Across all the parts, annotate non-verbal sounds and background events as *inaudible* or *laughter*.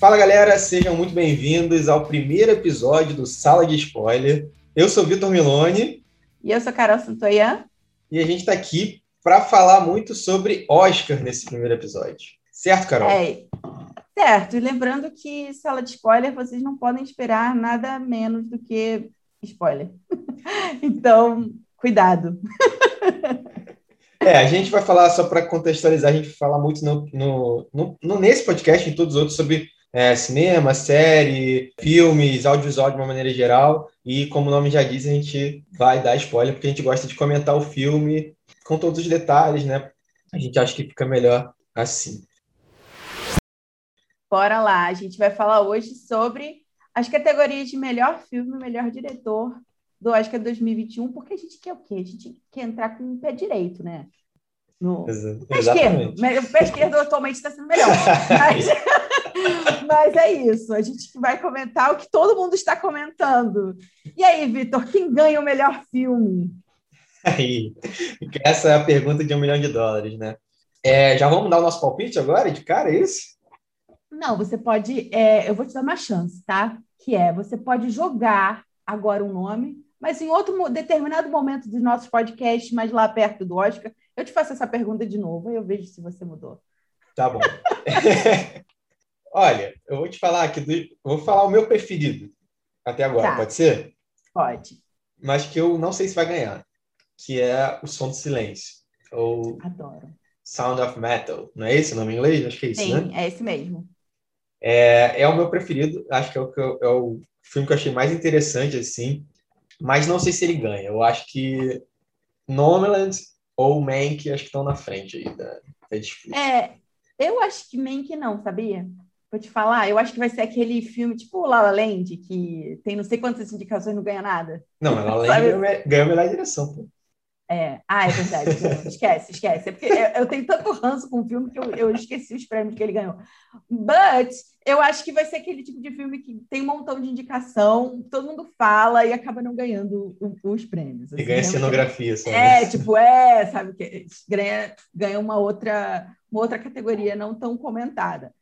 Fala galera, sejam muito bem-vindos ao primeiro episódio do Sala de Spoiler. Eu sou Vitor Milone. E eu sou Carol Santoyan. E a gente está aqui para falar muito sobre Oscar nesse primeiro episódio. Certo, Carol? É, certo. E lembrando que Sala de Spoiler, vocês não podem esperar nada menos do que spoiler. *laughs* então, cuidado. É, a gente vai falar, só para contextualizar, a gente fala muito no, no, no, nesse podcast e em todos os outros sobre é, cinema, série, filmes, audiovisual de uma maneira geral. E como o nome já diz, a gente vai dar spoiler, porque a gente gosta de comentar o filme com todos os detalhes, né? A gente acha que fica melhor assim. Bora lá, a gente vai falar hoje sobre as categorias de melhor filme, melhor diretor do Oscar 2021, porque a gente quer o quê? A gente quer entrar com o pé direito, né? No pé esquerdo. O pé esquerdo atualmente está sendo melhor. *laughs* Mas... *laughs* Mas é isso. A gente vai comentar o que todo mundo está comentando. E aí, Vitor, quem ganha o melhor filme? Aí, essa é a pergunta de um milhão de dólares, né? É, já vamos dar o nosso palpite agora, de cara, é isso? Não, você pode. É, eu vou te dar uma chance, tá? Que é: você pode jogar agora um nome, mas em outro determinado momento dos nossos podcasts, mais lá perto do Oscar, eu te faço essa pergunta de novo e eu vejo se você mudou. Tá bom. *laughs* Olha, eu vou te falar aqui, do, vou falar o meu preferido até agora, tá. pode ser? Pode. Mas que eu não sei se vai ganhar, que é o Som do Silêncio. Ou Adoro. Sound of Metal, não é esse o nome em inglês? Acho que é isso, Sim, né? é esse mesmo. É, é o meu preferido, acho que é o, é o filme que eu achei mais interessante, assim, mas não sei se ele ganha. Eu acho que Nomadland ou Mank acho que estão na frente aí da, da disputa. É, eu acho que Mank não, sabia? Vou te falar, eu acho que vai ser aquele filme tipo La La Land, que tem não sei quantas indicações e não ganha nada. Não, La La Land *laughs* ganhou a melhor direção, pô. É, ah, é verdade. Não, *laughs* esquece, esquece. É porque eu, tenho tanto ranço com o filme que eu, eu esqueci os prêmios que ele ganhou. But eu acho que vai ser aquele tipo de filme que tem um montão de indicação, todo mundo fala e acaba não ganhando os prêmios. Assim, e ganha cenografia, sabe? É, tipo, é, sabe, que ganha, ganha uma outra, uma outra categoria não tão comentada.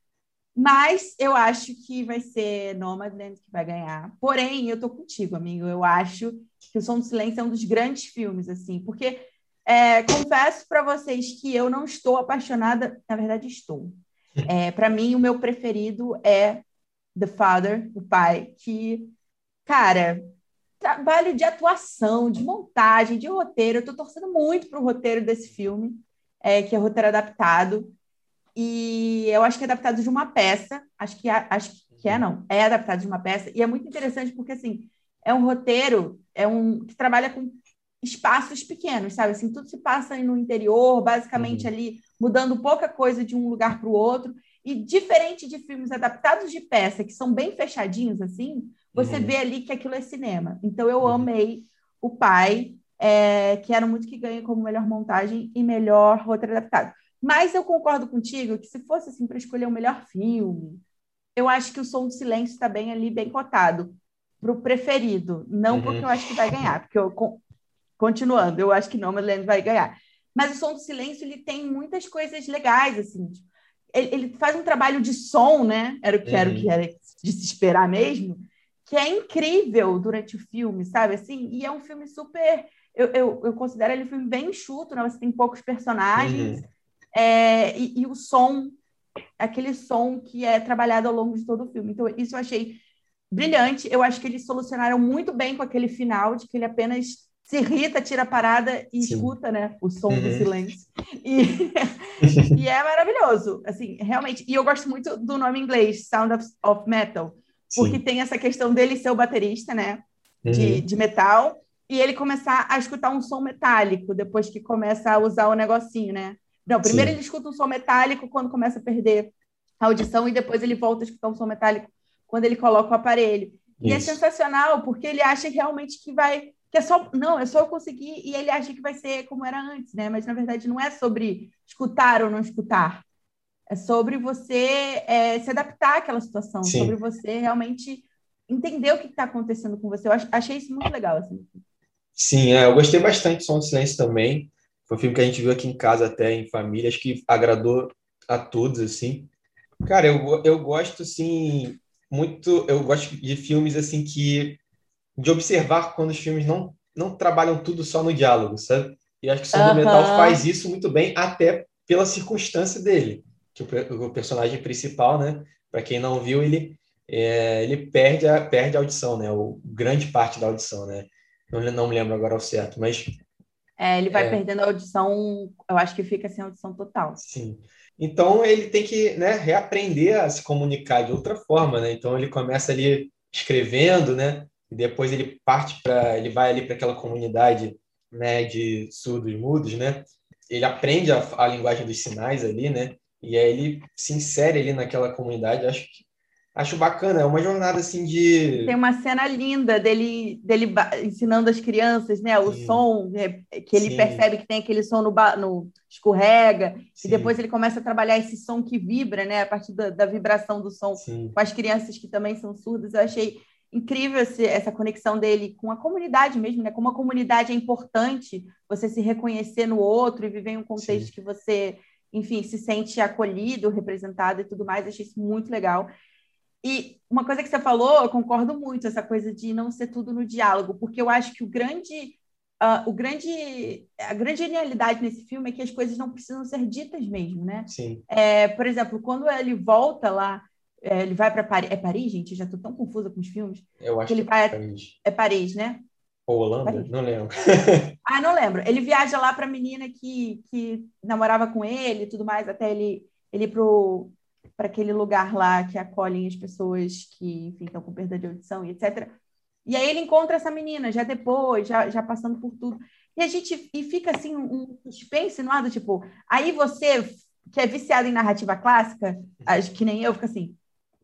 Mas eu acho que vai ser Nomadland que vai ganhar. Porém, eu tô contigo, amigo. Eu acho que O Som do Silêncio é um dos grandes filmes, assim, porque é, confesso para vocês que eu não estou apaixonada. Na verdade, estou. É, para mim, o meu preferido é The Father, o pai, que, cara, trabalho de atuação, de montagem, de roteiro. Eu estou torcendo muito para o roteiro desse filme, é, que é roteiro adaptado. E eu acho que é adaptado de uma peça. Acho que é, acho que é não. É adaptado de uma peça. E é muito interessante porque, assim, é um roteiro é um, que trabalha com espaços pequenos, sabe? Assim, tudo se passa no interior, basicamente uhum. ali mudando pouca coisa de um lugar para o outro. E diferente de filmes adaptados de peça, que são bem fechadinhos, assim, você uhum. vê ali que aquilo é cinema. Então, eu uhum. amei o pai, é, que era muito que ganha como melhor montagem e melhor roteiro adaptado. Mas eu concordo contigo que se fosse assim para escolher o melhor filme, eu acho que o Som do Silêncio está bem ali, bem cotado para o preferido. Não uhum. porque eu acho que vai ganhar, porque eu continuando, eu acho que não, Nomadland vai ganhar. Mas o Som do Silêncio ele tem muitas coisas legais assim. Ele, ele faz um trabalho de som, né? Era o que uhum. era o que uhum. era de se esperar mesmo, que é incrível durante o filme, sabe? Assim, e é um filme super eu, eu, eu considero ele um filme bem enxuto, né? Você tem poucos personagens. Uhum é, e, e, o som, aquele som que é trabalhado ao longo de todo o filme. Então, isso eu achei brilhante. Eu acho que eles solucionaram muito bem com aquele final, de que ele apenas se irrita, tira a parada e Sim. escuta, né, o som uhum. do silêncio. E, *laughs* e, é maravilhoso, assim, realmente. E eu gosto muito do nome em inglês, Sound of, of Metal, porque Sim. tem essa questão dele ser o baterista, né, uhum. de, de metal, e ele começar a escutar um som metálico depois que começa a usar o negocinho, né? Não, primeiro Sim. ele escuta um som metálico quando começa a perder a audição e depois ele volta a escutar um som metálico quando ele coloca o aparelho. Isso. E é sensacional, porque ele acha realmente que vai. Que é só. Não, é só eu conseguir. E ele acha que vai ser como era antes, né? Mas na verdade não é sobre escutar ou não escutar. É sobre você é, se adaptar àquela situação, Sim. sobre você realmente entender o que está acontecendo com você. Eu achei isso muito legal. Assim. Sim, é, eu gostei bastante do Som do Silêncio também. Foi um filme que a gente viu aqui em casa até, em família, acho que agradou a todos, assim. Cara, eu, eu gosto, assim, muito... Eu gosto de filmes, assim, que... De observar quando os filmes não, não trabalham tudo só no diálogo, sabe? E acho que o Som do Metal faz isso muito bem, até pela circunstância dele. Que o, o personagem principal, né? Para quem não viu, ele, é, ele perde, a, perde a audição, né? O, grande parte da audição, né? Não, não me lembro agora ao certo, mas é, ele vai é. perdendo a audição, eu acho que fica sem audição total. Sim. Então ele tem que né, reaprender a se comunicar de outra forma, né? Então ele começa ali escrevendo, né? E depois ele parte para, ele vai ali para aquela comunidade, né, de surdos mudos, né? Ele aprende a, a linguagem dos sinais ali, né? E aí ele se insere ali naquela comunidade. Acho que acho bacana, é uma jornada assim de. Tem uma cena linda dele, dele ensinando as crianças, né? O Sim. som, é, que ele Sim. percebe que tem aquele som no, no escorrega, Sim. e depois ele começa a trabalhar esse som que vibra, né? A partir da, da vibração do som com as crianças que também são surdas. Eu achei incrível esse, essa conexão dele com a comunidade mesmo, né? Como a comunidade é importante você se reconhecer no outro e viver em um contexto que você, enfim, se sente acolhido, representado e tudo mais. Eu achei isso muito legal. E uma coisa que você falou, eu concordo muito, essa coisa de não ser tudo no diálogo, porque eu acho que o grande, uh, o grande, a grande genialidade nesse filme é que as coisas não precisam ser ditas mesmo, né? Sim. É, por exemplo, quando ele volta lá, é, ele vai para Paris, é Paris, gente? Eu já estou tão confusa com os filmes. Eu acho que ele que vai, é Paris. É Paris, né? Ou Holanda? Paris. Não lembro. *laughs* ah, não lembro. Ele viaja lá para a menina que, que namorava com ele e tudo mais, até ele, ele ir pro para aquele lugar lá que acolhem as pessoas que, enfim, estão com perda de audição e etc. E aí ele encontra essa menina já depois, já, já passando por tudo. E a gente e fica assim um suspense no lado, tipo, aí você que é viciado em narrativa clássica, acho que nem eu, fica assim,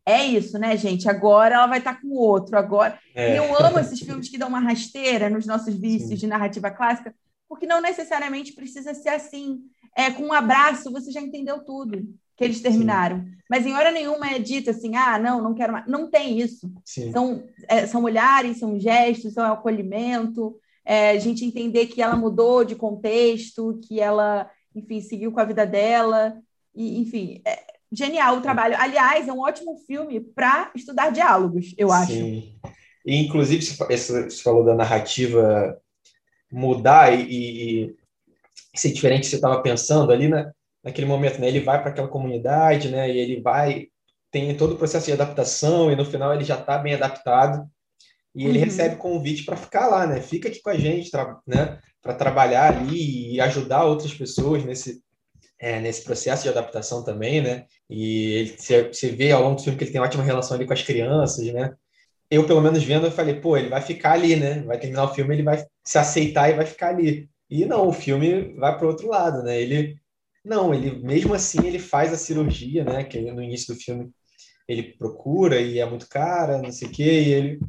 é isso, né, gente? Agora ela vai estar com o outro, agora. É. E eu amo esses filmes que dão uma rasteira nos nossos vícios Sim. de narrativa clássica, porque não necessariamente precisa ser assim. É, com um abraço você já entendeu tudo que eles terminaram. Sim. Mas em hora nenhuma é dito assim, ah, não, não quero mais. Não tem isso. Sim. São, é, são olhares, são gestos, são acolhimento, é, a gente entender que ela mudou de contexto, que ela, enfim, seguiu com a vida dela. E, enfim, é genial o trabalho. Aliás, é um ótimo filme para estudar diálogos, eu acho. Sim. E, inclusive, você falou da narrativa mudar e, e ser diferente que você estava pensando ali, né? Naquele momento, né? Ele vai para aquela comunidade, né? E ele vai tem todo o processo de adaptação e no final ele já está bem adaptado e ele uhum. recebe convite para ficar lá, né? Fica aqui com a gente, né? Para trabalhar ali e ajudar outras pessoas nesse é, nesse processo de adaptação também, né? E ele, você vê ao longo do filme que ele tem uma ótima relação ali com as crianças, né? Eu, pelo menos vendo, eu falei, pô, ele vai ficar ali, né? Vai terminar o filme, ele vai se aceitar e vai ficar ali. E não, o filme vai para o outro lado, né? Ele não, ele mesmo assim ele faz a cirurgia, né? Que no início do filme ele procura e é muito cara, não sei o quê, e ele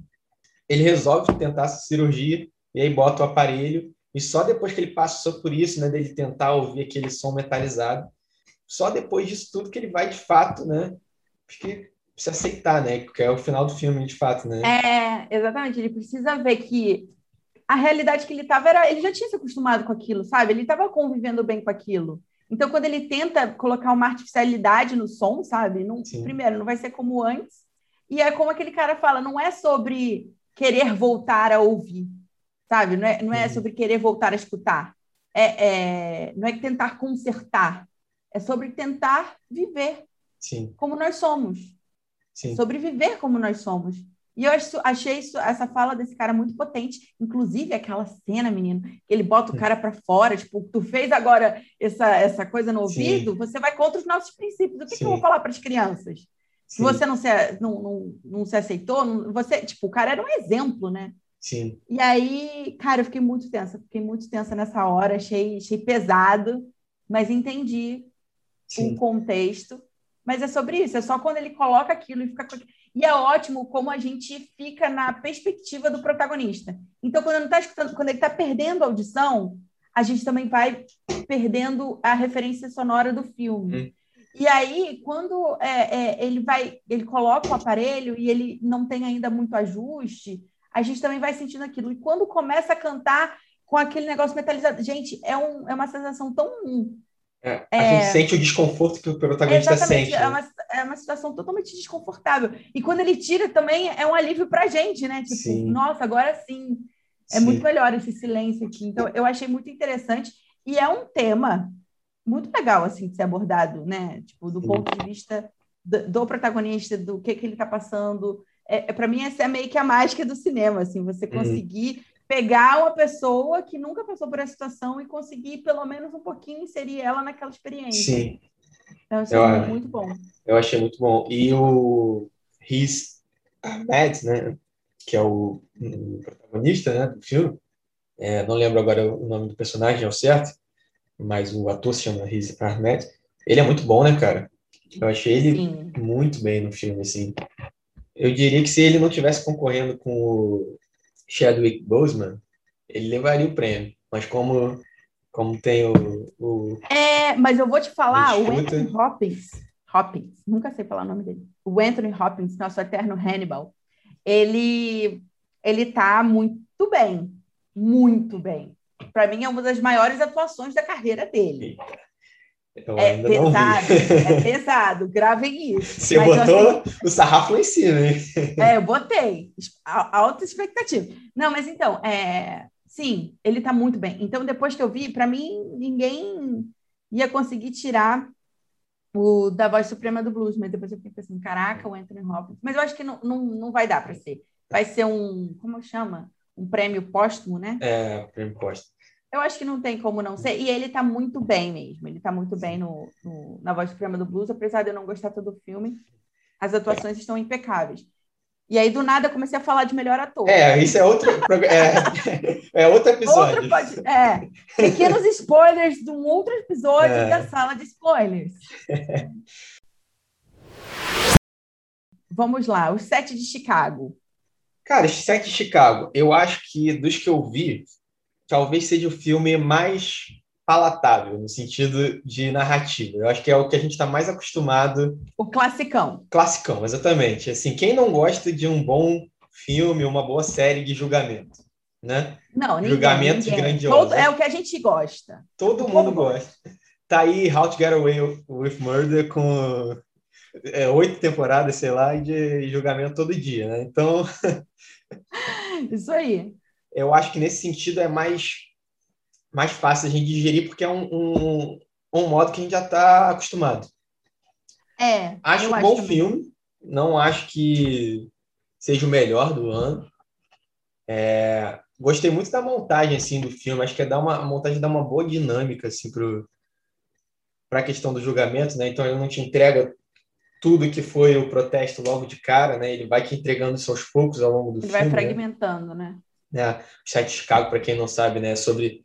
ele resolve tentar essa cirurgia e aí bota o aparelho e só depois que ele passou por isso, né, dele tentar ouvir aquele som metalizado, só depois disso tudo que ele vai de fato, né, porque se aceitar, né, que é o final do filme de fato, né? É, exatamente, ele precisa ver que a realidade que ele estava era, ele já tinha se acostumado com aquilo, sabe? Ele estava convivendo bem com aquilo. Então, quando ele tenta colocar uma artificialidade no som, sabe? Não, primeiro, não vai ser como antes. E é como aquele cara fala, não é sobre querer voltar a ouvir, sabe? Não é, não é sobre querer voltar a escutar. É, é, não é tentar consertar. É sobre tentar viver Sim. como nós somos. Sim. Sobre viver como nós somos. E eu achei isso, essa fala desse cara muito potente. Inclusive, aquela cena, menino, que ele bota o cara para fora, tipo, tu fez agora essa, essa coisa no ouvido, Sim. você vai contra os nossos princípios. O que, que eu vou falar para as crianças? Se você não se, não, não, não se aceitou, não, você, tipo, o cara era um exemplo, né? Sim. E aí, cara, eu fiquei muito tensa, fiquei muito tensa nessa hora, achei, achei pesado, mas entendi Sim. o contexto. Mas é sobre isso, é só quando ele coloca aquilo e fica. E é ótimo como a gente fica na perspectiva do protagonista. Então, quando ele está escutando, quando ele está perdendo a audição, a gente também vai perdendo a referência sonora do filme. Hum. E aí, quando é, é, ele vai, ele coloca o aparelho e ele não tem ainda muito ajuste, a gente também vai sentindo aquilo. E quando começa a cantar com aquele negócio metalizado, gente, é, um, é uma sensação tão é, a é, gente sente o desconforto que o protagonista sente. É, né? uma, é numa situação totalmente desconfortável. E quando ele tira também é um alívio pra gente, né? Tipo, sim. nossa, agora sim. É sim. muito melhor esse silêncio aqui. Então, eu achei muito interessante. E é um tema muito legal, assim, de ser abordado, né? Tipo, do sim. ponto de vista do, do, protagonista, do que, que ele está passando. É, é para mim, essa é meio que a mágica do cinema, assim, você uhum. conseguir pegar uma pessoa que nunca passou por essa situação e conseguir, pelo menos um pouquinho, inserir ela naquela experiência. Sim. Isso é muito bom. Eu achei muito bom. E o Riz Ahmed, né, que é o, o protagonista né, do filme, é, não lembro agora o nome do personagem ao certo, mas o ator se chama Riz Ahmed. Ele é muito bom, né, cara? Eu achei ele Sim. muito bem no filme, assim. Eu diria que se ele não tivesse concorrendo com o Chadwick Boseman, ele levaria o prêmio. Mas como, como tem o, o É, mas eu vou te falar, o Anthony Hopkins, Hopkins, nunca sei falar o nome dele. O Anthony Hopkins, nosso eterno Hannibal, ele ele tá muito bem, muito bem. Para mim é uma das maiores atuações da carreira dele. É pesado, é *laughs* pesado, gravem isso. Você Mas botou assim, o sarrafo lá em cima, hein? É, eu botei. Alta expectativa. Não, mas então, é, sim, ele tá muito bem. Então, depois que eu vi, para mim, ninguém ia conseguir tirar o da voz suprema do blues, mas depois eu fiquei pensando, caraca, o Anthony Hopkins. Mas eu acho que não, não, não vai dar para ser. Vai ser um, como chama? Um prêmio póstumo, né? É, prêmio póstumo. Eu acho que não tem como não ser. E ele tá muito bem mesmo. Ele tá muito bem no, no na voz suprema do blues, apesar de eu não gostar todo o filme. As atuações estão impecáveis. E aí, do nada, eu comecei a falar de melhor ator. É, isso é outro, é, *laughs* é outro episódio. Outro pode, é, pequenos spoilers de um outro episódio é. da sala de spoilers. *laughs* Vamos lá, o sete de Chicago. Cara, esse sete de Chicago, eu acho que dos que eu vi, talvez seja o filme mais palatável, no sentido de narrativa. Eu acho que é o que a gente está mais acostumado. O classicão. Classicão, exatamente. Assim, quem não gosta de um bom filme, uma boa série de julgamento, né? Não, ninguém, Julgamentos ninguém. grandiosos. Todo, é o que a gente gosta. Todo mundo gosta. Tá aí How to Get Away with Murder com é, oito temporadas, sei lá, de julgamento todo dia, né? Então... *laughs* Isso aí eu acho que nesse sentido é mais, mais fácil a gente digerir, porque é um, um, um modo que a gente já está acostumado. É. Acho um bom filme, não acho que seja o melhor do ano. É, gostei muito da montagem assim do filme, acho que é dar uma, a montagem dá uma boa dinâmica assim para a questão do julgamento, né? Então ele não te entrega tudo que foi o protesto logo de cara, né? Ele vai te entregando isso aos poucos ao longo do ele filme. Ele vai né? fragmentando, né? né? né? O site de Chicago, para quem não sabe, né, é sobre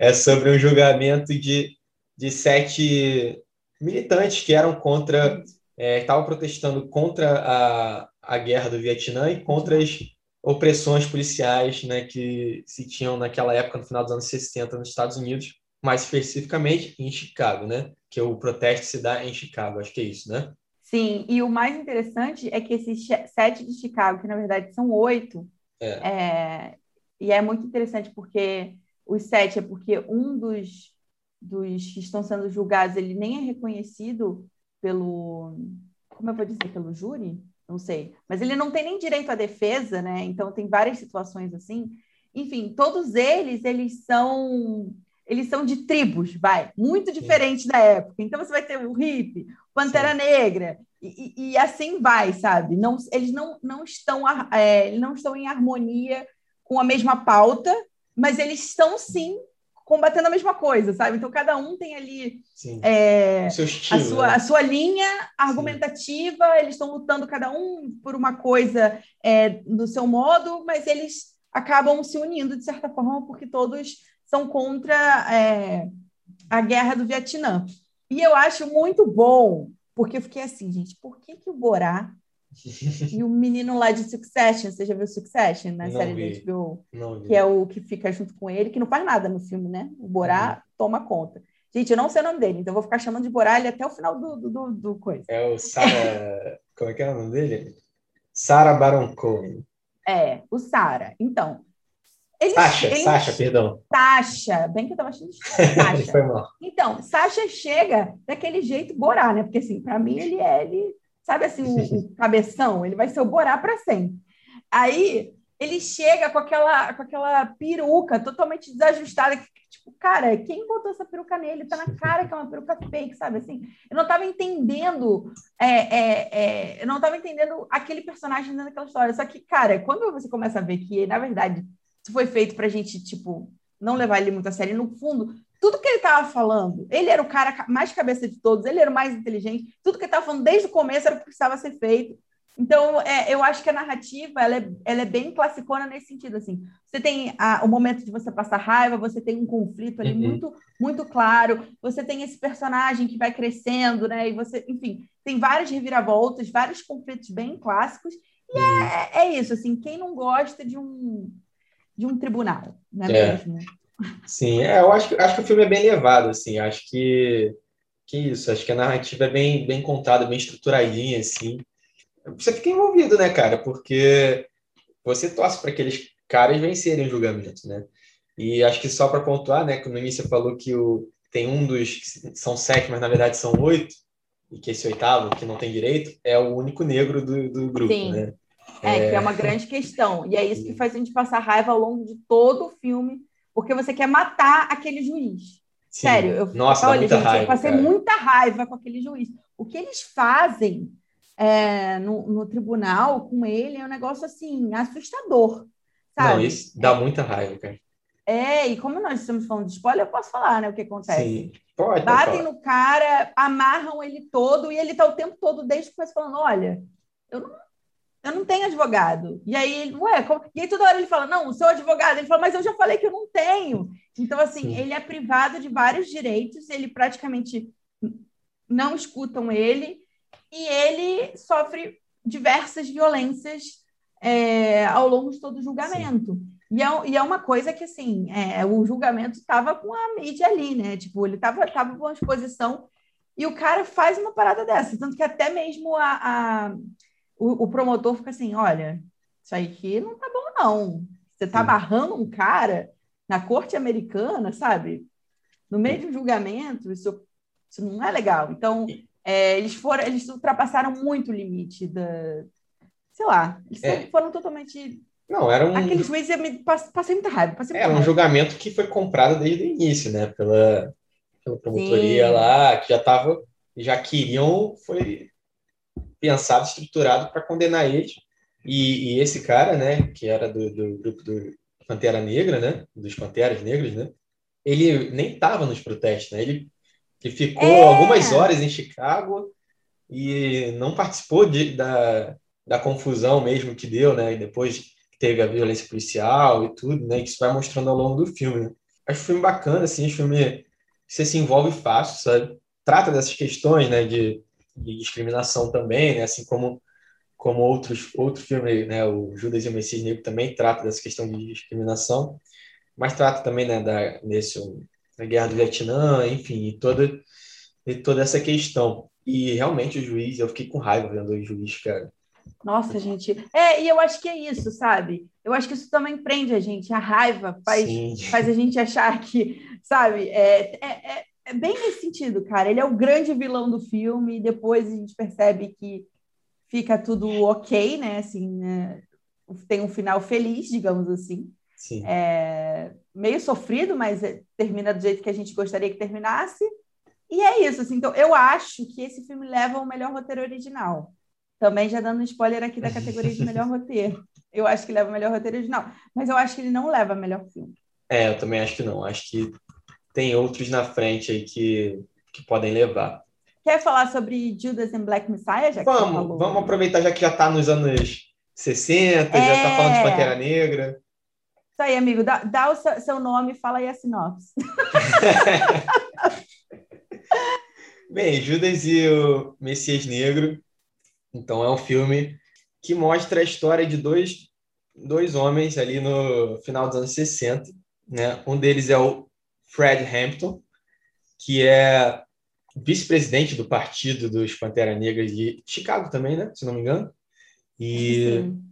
é sobre um julgamento de, de sete militantes que eram contra, é, estavam protestando contra a, a guerra do Vietnã e contra as opressões policiais né, que se tinham naquela época, no final dos anos 60, nos Estados Unidos, mais especificamente em Chicago, né? Que o protesto se dá em Chicago, acho que é isso, né? Sim, e o mais interessante é que esses sete de Chicago, que na verdade são oito, é. É, e é muito interessante porque os sete é porque um dos, dos que estão sendo julgados ele nem é reconhecido pelo como eu vou dizer pelo júri? Não sei. Mas ele não tem nem direito à defesa né? Então tem várias situações assim. Enfim todos eles eles são eles são de tribos vai. Muito diferente da época. Então você vai ter o hippie pantera Sim. negra e, e, assim vai sabe? Não eles não não estão é, não estão em harmonia com a mesma pauta, mas eles estão sim combatendo a mesma coisa, sabe? Então cada um tem ali é, estilo, a, sua, né? a sua linha argumentativa, sim. eles estão lutando cada um por uma coisa é, do seu modo, mas eles acabam se unindo de certa forma porque todos são contra é, a guerra do Vietnã. E eu acho muito bom, porque eu fiquei assim, gente, por que, que o Borá e o menino lá de Succession, você já viu Succession na série vi. da HBO? Que é o que fica junto com ele, que não faz nada no filme, né? O Borá uhum. toma conta. Gente, eu não sei o nome dele, então vou ficar chamando de Borá ele até o final do, do, do coisa. É o Sara. Como é que é o nome dele? Sara Baron Cohen. É, o Sara. Então. Ele, Sasha, Sasha, perdão. Sasha, bem que eu tava achando de *laughs* Sasha. Foi mal. Então, Sasha chega daquele jeito Borá, né? Porque assim, para mim ele é ele sabe assim, o, o *laughs* cabeção, ele vai ser o Borá para sempre. Aí ele chega com aquela, com aquela peruca totalmente desajustada. Que, tipo, cara, quem botou essa peruca nele? Tá na cara que é uma peruca fake, sabe? Assim, eu não tava entendendo. É, é, é, eu não tava entendendo aquele personagem dentro daquela história. Só que, cara, quando você começa a ver que, na verdade, isso foi feito pra gente, tipo, não levar ele muito a sério, no fundo, tudo que ele estava falando, ele era o cara mais cabeça de todos, ele era o mais inteligente, tudo que ele estava falando desde o começo era o que precisava ser feito. Então, é, eu acho que a narrativa ela é, ela é bem classicona nesse sentido. Assim. Você tem a, o momento de você passar raiva, você tem um conflito ali uhum. muito, muito claro, você tem esse personagem que vai crescendo, né? E você, enfim, tem várias reviravoltas, vários conflitos bem clássicos. E uhum. é, é isso, assim, quem não gosta de um, de um tribunal, não é, é. mesmo? Sim, é, eu acho, acho que o filme é bem levado, assim, acho que, que isso, acho que a narrativa é bem, bem contada, bem estruturadinha, assim você fica envolvido, né, cara? Porque você torce para aqueles caras vencerem o julgamento, né? E acho que só para pontuar, né, que no início você falou que o, tem um dos que são sete, mas na verdade são oito, e que esse oitavo, que não tem direito, é o único negro do, do grupo, Sim. né? É, é, que é uma grande questão. E é isso que faz a gente passar raiva ao longo de todo o filme, porque você quer matar aquele juiz. Sim. Sério, eu, Nossa, olha, gente, raiva, eu passei cara. muita raiva com aquele juiz. O que eles fazem é, no, no, tribunal com ele é um negócio assim, assustador. Sabe? Não, isso dá muita raiva, cara. É, e como nós estamos falando de spoiler, eu posso falar, né, o que acontece. Sim, pode. Batem no cara, amarram ele todo, e ele tá o tempo todo, desde que começa falando, olha, eu não, eu não tenho advogado. E aí, ué, como... e aí toda hora ele fala, não, o seu advogado. Ele fala, mas eu já falei que eu não tenho. Então, assim, Sim. ele é privado de vários direitos, ele praticamente não escutam ele, e ele sofre diversas violências é, ao longo de todo o julgamento. E é, e é, uma coisa que, assim, é, o julgamento estava com a mídia ali, né? Tipo, ele estava tava com a exposição e o cara faz uma parada dessa. Tanto que até mesmo a, a o, o, promotor fica assim, olha, isso aí aqui não tá bom, não. Você está amarrando um cara na corte americana, sabe? No meio de um julgamento, isso, isso não é legal. Então, é, eles foram, eles ultrapassaram muito o limite da, sei lá, eles é. foram totalmente não, era um. Aquele juiz eu me passei muita raiva. Passei era um julgamento que foi comprado desde o início, né? Pela, pela promotoria Sim. lá, que já tava, já queriam, foi pensado, estruturado para condenar eles. E, e, esse cara, né, que era do, do, grupo do Pantera Negra, né? Dos Panteras Negras, né? Ele nem estava nos protestos, né? Ele que ficou é. algumas horas em Chicago e não participou de, da, da confusão mesmo que deu, né? E depois teve a violência policial e tudo, né? Que isso vai mostrando ao longo do filme. Né? Acho o filme bacana, assim, acho filme você se envolve fácil, sabe? Trata dessas questões, né? De, de discriminação também, né? Assim como como outros outro filme, né? O Judas e o Messias Negro também trata dessa questão de discriminação, mas trata também, né? Da nesse a guerra do Vietnã, enfim, e toda, e toda essa questão. E realmente o juiz, eu fiquei com raiva vendo o juiz, cara. Nossa, gente. É, e eu acho que é isso, sabe? Eu acho que isso também prende a gente. A raiva faz, faz a gente achar que, sabe? É, é, é, é, bem nesse sentido, cara. Ele é o grande vilão do filme, e depois a gente percebe que fica tudo ok, né? Assim, né? tem um final feliz, digamos assim. Sim. É, meio sofrido, mas é, termina do jeito que a gente gostaria que terminasse. E é isso. Assim, então, eu acho que esse filme leva o melhor roteiro original. Também já dando um spoiler aqui da categoria de melhor *laughs* roteiro. Eu acho que leva o melhor roteiro original. Mas eu acho que ele não leva o melhor filme. É, eu também acho que não. Acho que tem outros na frente aí que, que podem levar. Quer falar sobre Judas and Black Messiah? Já vamos, vamos aproveitar já que já está nos anos 60, é... já está falando de Pantera Negra. Isso aí, amigo. Dá, dá o seu nome e fala aí a sinopse. *laughs* Bem, Judas e o Messias Negro. Então, é um filme que mostra a história de dois, dois homens ali no final dos anos 60. Né? Um deles é o Fred Hampton, que é vice-presidente do partido dos Pantera Negra de Chicago também, né? Se não me engano. E Sim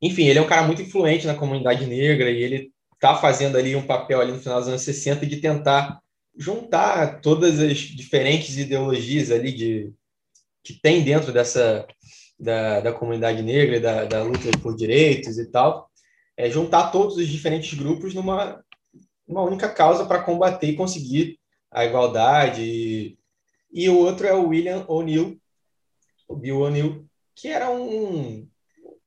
enfim, ele é um cara muito influente na comunidade negra e ele está fazendo ali um papel ali no final dos anos 60 de tentar juntar todas as diferentes ideologias ali de que tem dentro dessa da, da comunidade negra, da, da luta por direitos e tal, é juntar todos os diferentes grupos numa uma única causa para combater e conseguir a igualdade. E, e, o outro é o William O'Neill, o Bill O'Neill, que era um, um,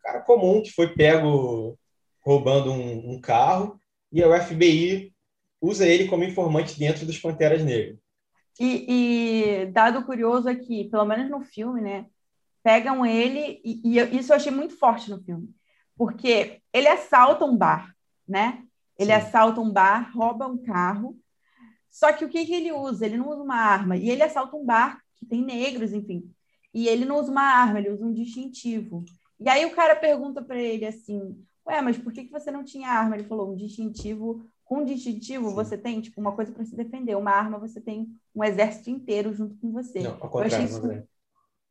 cara comum que foi pego roubando um, um carro e o FBI usa ele como informante dentro dos Panteras Negras. E, e, dado curioso aqui, pelo menos no filme, né? Pegam ele, e, e, isso eu achei muito forte no filme, porque ele assalta um bar, né? Ele Sim. assalta um bar, rouba um carro. Só que o que, que ele usa? Ele não usa uma arma. E ele assalta um bar que tem negros, enfim. E ele não usa uma arma, ele usa um distintivo. E aí o cara pergunta para ele assim: Ué, mas por que, que você não tinha arma? Ele falou: um distintivo. Com um distintivo, Sim. você tem tipo uma coisa para se defender. Uma arma, você tem um exército inteiro junto com você. Não, ao contrário.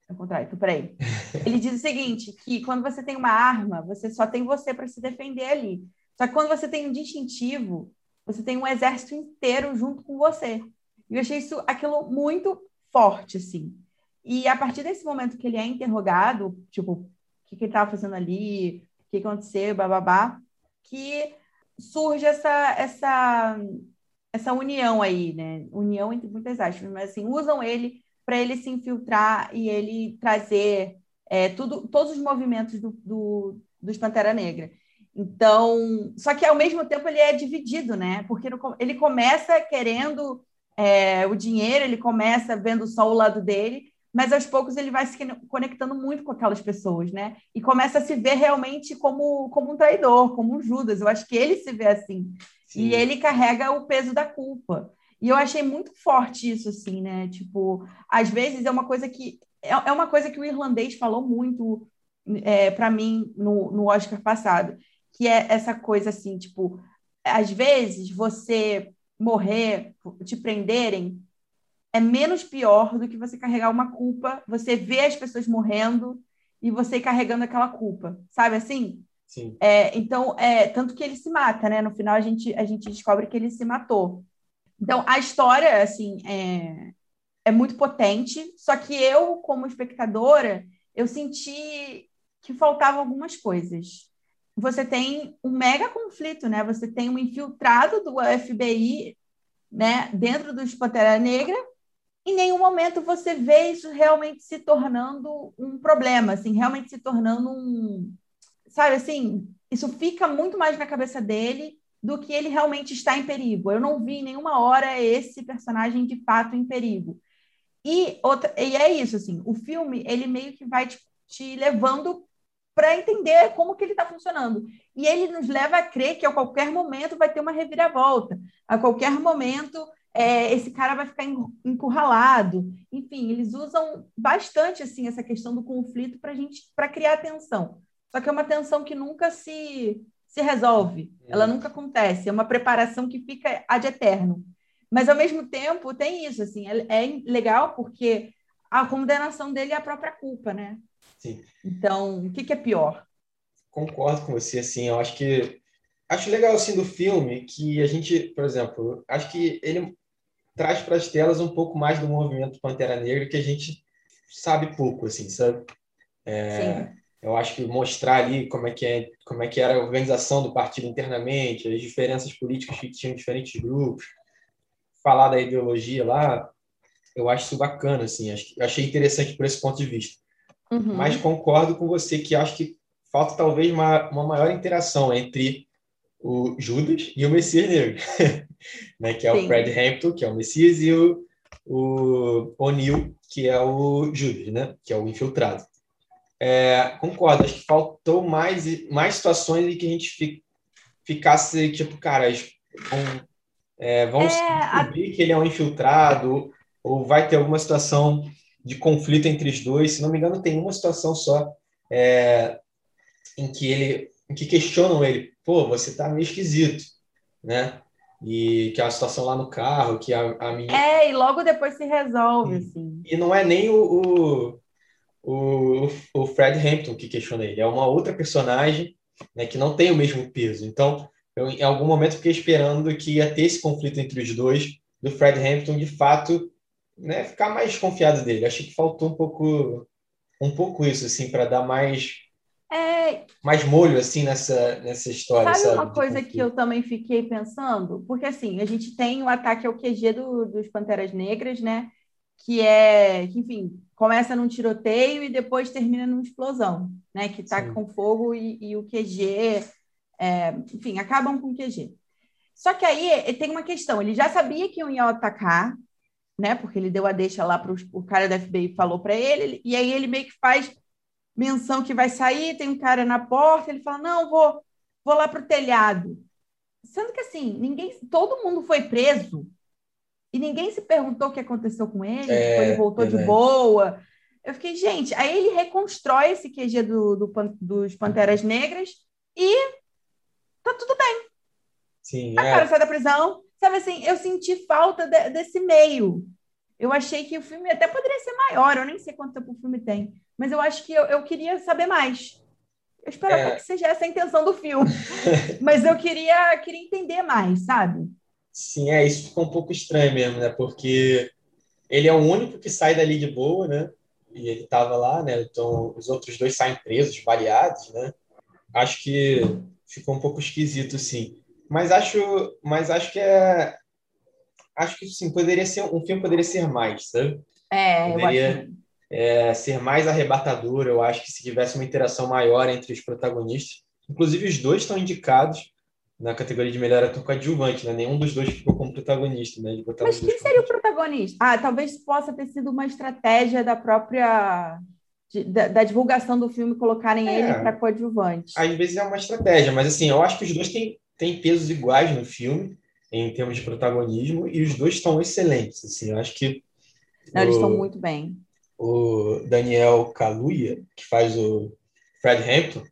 Ao contrário, então, peraí. *laughs* Ele diz o seguinte: que quando você tem uma arma, você só tem você para se defender ali. Só que quando você tem um distintivo, você tem um exército inteiro junto com você. E eu achei isso aquilo muito forte, assim. E a partir desse momento que ele é interrogado, tipo, o que, que ele estava fazendo ali, o que aconteceu, bababá, que surge essa, essa, essa união aí, né? União entre muitas aspas, mas assim, usam ele para ele se infiltrar e ele trazer é, tudo, todos os movimentos do, do, dos Pantera Negra. Então, só que ao mesmo tempo ele é dividido, né? Porque ele começa querendo é, o dinheiro, ele começa vendo só o lado dele, mas aos poucos ele vai se conectando muito com aquelas pessoas, né? E começa a se ver realmente como, como um traidor, como um Judas. Eu acho que ele se vê assim. Sim. E ele carrega o peso da culpa. E eu achei muito forte isso, assim, né? Tipo, às vezes é uma coisa que. É, é uma coisa que o irlandês falou muito é, para mim no, no Oscar passado, que é essa coisa assim, tipo, às vezes você morrer, te prenderem, é menos pior do que você carregar uma culpa, você vê as pessoas morrendo e você carregando aquela culpa, sabe assim? Sim. É, então, é, tanto que ele se mata, né? No final a gente, a gente descobre que ele se matou. Então, a história, assim, é, é muito potente, só que eu, como espectadora, eu senti que faltavam algumas coisas você tem um mega conflito, né? Você tem um infiltrado do FBI, né, dentro do Pantera Negra. Em nenhum momento você vê isso realmente se tornando um problema, assim, realmente se tornando um, sabe assim, isso fica muito mais na cabeça dele do que ele realmente está em perigo. Eu não vi em nenhuma hora esse personagem de fato em perigo. E, outra, e é isso, assim, o filme, ele meio que vai te, te levando para entender como que ele está funcionando. E ele nos leva a crer que a qualquer momento vai ter uma reviravolta, a qualquer momento é, esse cara vai ficar encurralado. Enfim, eles usam bastante assim essa questão do conflito para gente para criar tensão. Só que é uma tensão que nunca se se resolve, ela nunca acontece, é uma preparação que fica ad eterno. Mas ao mesmo tempo tem isso assim, é, é legal porque a condenação dele é a própria culpa, né? Sim. Então, o que, que é pior? Concordo com você, assim, eu acho que acho legal assim do filme que a gente, por exemplo, acho que ele traz para as telas um pouco mais do movimento Pantera Negra que a gente sabe pouco, assim, sabe? É, eu acho que mostrar ali como é que é, como é que era a organização do partido internamente, as diferenças políticas que tinham diferentes grupos, falar da ideologia lá, eu acho isso bacana, assim, acho, achei interessante por esse ponto de vista. Uhum. Mas concordo com você que acho que falta talvez uma, uma maior interação entre o Judas e o Messias Negro, *laughs* né? que é Sim. o Fred Hampton, que é o Messias, e o, o O'Neill, que é o Judas, né? que é o infiltrado. É, concordo, acho que faltou mais, mais situações em que a gente ficasse tipo, cara, vão, é, vão é, descobrir a... que ele é um infiltrado, ou vai ter alguma situação de conflito entre os dois. Se não me engano, tem uma situação só é, em que ele, em que questionam ele, pô, você tá meio esquisito, né? E que é a situação lá no carro, que a, a minha... É, e logo depois se resolve, assim. E não é nem o, o, o, o Fred Hampton que questiona ele, é uma outra personagem né, que não tem o mesmo peso. Então, eu, em algum momento, fiquei esperando que ia ter esse conflito entre os dois, do Fred Hampton, de fato, né, ficar mais desconfiado dele. Achei que faltou um pouco um pouco isso, assim, para dar mais É, mais molho assim nessa nessa história, sabe sabe? uma coisa que eu também fiquei pensando? Porque assim, a gente tem o ataque ao QG do- dos Panteras Negras, né? Que é, que, enfim, começa num tiroteio e depois termina numa explosão, né? Que tá Sim. com fogo e, e o QG, é, enfim, acabam com o QG. Só que aí eh, tem uma questão, ele já sabia que iam atacar, né? Porque ele deu a deixa lá para o cara da FBI falou para ele, e aí ele meio que faz menção que vai sair, tem um cara na porta, ele fala: "Não, vou vou lá para o telhado". Sendo que assim, ninguém, todo mundo foi preso e ninguém se perguntou o que aconteceu com ele, É, ele voltou de verdade. boa. Eu fiquei, gente, aí ele reconstrói esse QG do, do dos Panteras Negras e tá tudo bem. Sim, A é. cara sai da prisão. Sabe assim, eu senti falta de- desse meio. Eu achei que o filme até poderia ser maior, eu nem sei quanto tempo o filme tem, mas eu acho que eu, eu queria saber mais. Eu espero É. que seja essa a intenção do filme, *laughs* mas eu queria, queria entender mais, sabe? Sim, é, isso ficou um pouco estranho mesmo, né? Porque ele é o único que sai dali de boa, né? E ele tava lá, né? Então os outros dois saem presos, baleados, né? Acho que ficou um pouco esquisito, sim. Mas acho, mas acho que é, acho que sim, poderia ser um filme poderia ser mais, sabe? É, eu Poderia-. É, ser mais arrebatador. Eu acho que se tivesse uma interação maior entre os protagonistas, inclusive os dois estão indicados na categoria de melhor ator coadjuvante, né? Nenhum dos dois ficou como protagonista, né? Mas quem seria o protagonista? Ah, talvez possa ter sido uma estratégia da própria de- da, da divulgação do filme colocarem É. ele para coadjuvante. Às vezes é uma estratégia, mas assim, eu acho que os dois têm, têm pesos iguais no filme em termos de protagonismo e os dois estão excelentes. Assim, eu acho que Não, eles o- estão muito bem. o Daniel Kaluuya, que faz o Fred Hampton,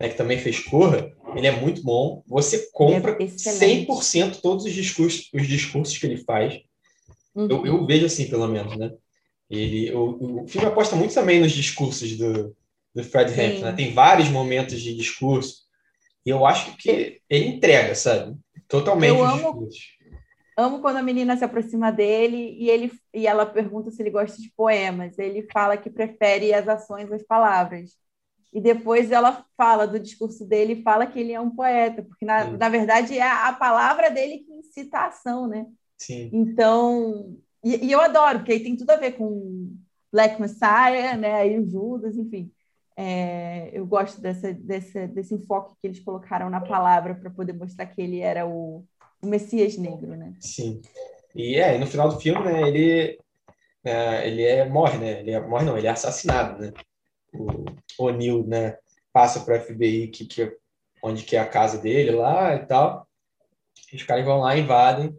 né, que também fez Corra, ele é muito bom. Você compra Ele é excelente. 100% todos os discursos, os discursos que ele faz. Uhum. Eu, eu vejo assim, pelo menos, né? Ele, o, o filme aposta muito também nos discursos do, do Fred Sim. Hampton, né? Tem vários momentos de discurso. E eu acho que ele entrega, sabe? Totalmente Eu amo-. Amo quando a menina se aproxima dele e, ele, e ela pergunta se ele gosta de poemas. Ele fala que prefere as ações às palavras. E depois ela fala do discurso dele e fala que ele é um poeta, porque na, Sim. na verdade é a, a palavra dele que incita a ação, né? Sim. Então, e, e eu adoro, porque aí tem tudo a ver com Black Messiah, né? Aí o Judas, enfim. É, eu gosto dessa, dessa, desse enfoque que eles colocaram na palavra para poder mostrar que ele era o, o Messias negro, né? Sim. E é, no final do filme, né, ele, é, ele é, morre, né? Ele é, morre não, ele é assassinado, né? O O'Neill, né, passa para o FBI que, que onde que é a casa dele lá e tal. Os caras vão lá invadem.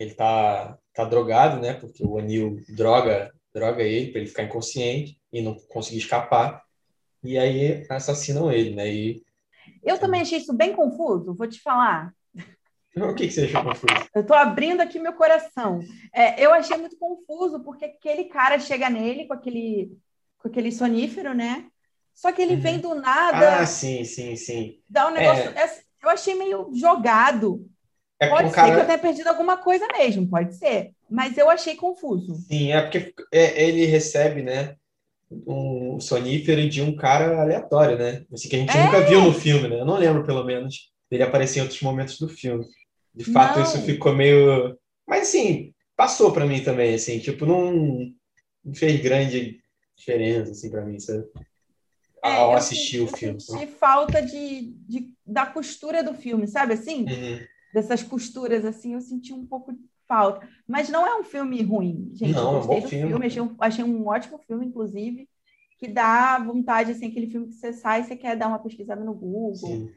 Ele tá tá drogado, né? Porque o O'Neill droga droga ele para ele ficar inconsciente e não conseguir escapar. E aí assassinam ele, né? E Eu também achei isso bem confuso, vou te falar. o que que você achou confuso? Eu estou abrindo aqui meu coração. É, eu achei muito confuso, porque aquele cara chega nele com aquele, com aquele sonífero, né? Só que ele Uhum. vem do nada, Ah, sim, sim, sim. dá um negócio. é, Eu achei meio jogado. É Pode ser um que eu cara tenha perdido alguma coisa mesmo, pode ser. Mas eu achei confuso. Sim, é porque é, ele recebe, né, um sonífero de um cara aleatório, né? Assim, que a gente É. nunca viu no filme, né? Eu não lembro, pelo menos, dele aparecer em outros momentos do filme. De fato, Não. isso ficou meio... Mas, assim, passou pra mim também, assim, tipo, não, não fez grande diferença, assim, pra mim, sabe? É, Ao assistir senti- o filme. Eu senti falta de, de- da costura do filme, sabe assim? Uhum. Dessas costuras, assim, eu senti um pouco falta. Mas não é um filme ruim, gente. Não, é eu um bom do filme. filme, achei um, achei um ótimo filme, inclusive, que dá vontade, assim, aquele filme que você sai e você quer dar uma pesquisada no Google. Sim.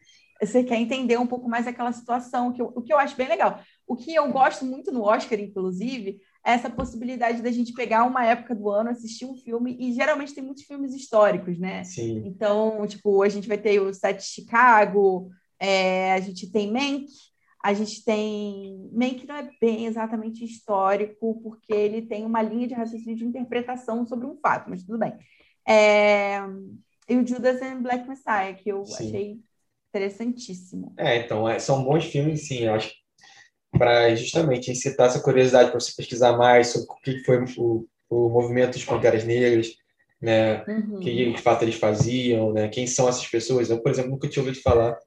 você quer entender um pouco mais aquela situação, que eu- o que eu acho bem legal. O que eu gosto muito no Oscar, inclusive, é essa possibilidade da gente pegar uma época do ano, assistir um filme, e geralmente tem muitos filmes históricos, né? Sim. Então, tipo, a gente vai ter o Sete de Chicago, é, a gente tem Mank, a gente tem. Mank não é bem exatamente histórico, porque ele tem uma linha de raciocínio de interpretação sobre um fato, mas tudo bem. É, E o Judas and Black Messiah, que eu Sim. achei interessantíssimo. É, então, é, são bons filmes, sim, eu acho, para justamente incitar essa curiosidade para você pesquisar mais sobre o que foi o, o movimento dos Panteras Negras, né? Uhum. O que de fato eles faziam, né? Quem são essas pessoas? Eu, por exemplo, nunca tinha ouvido falar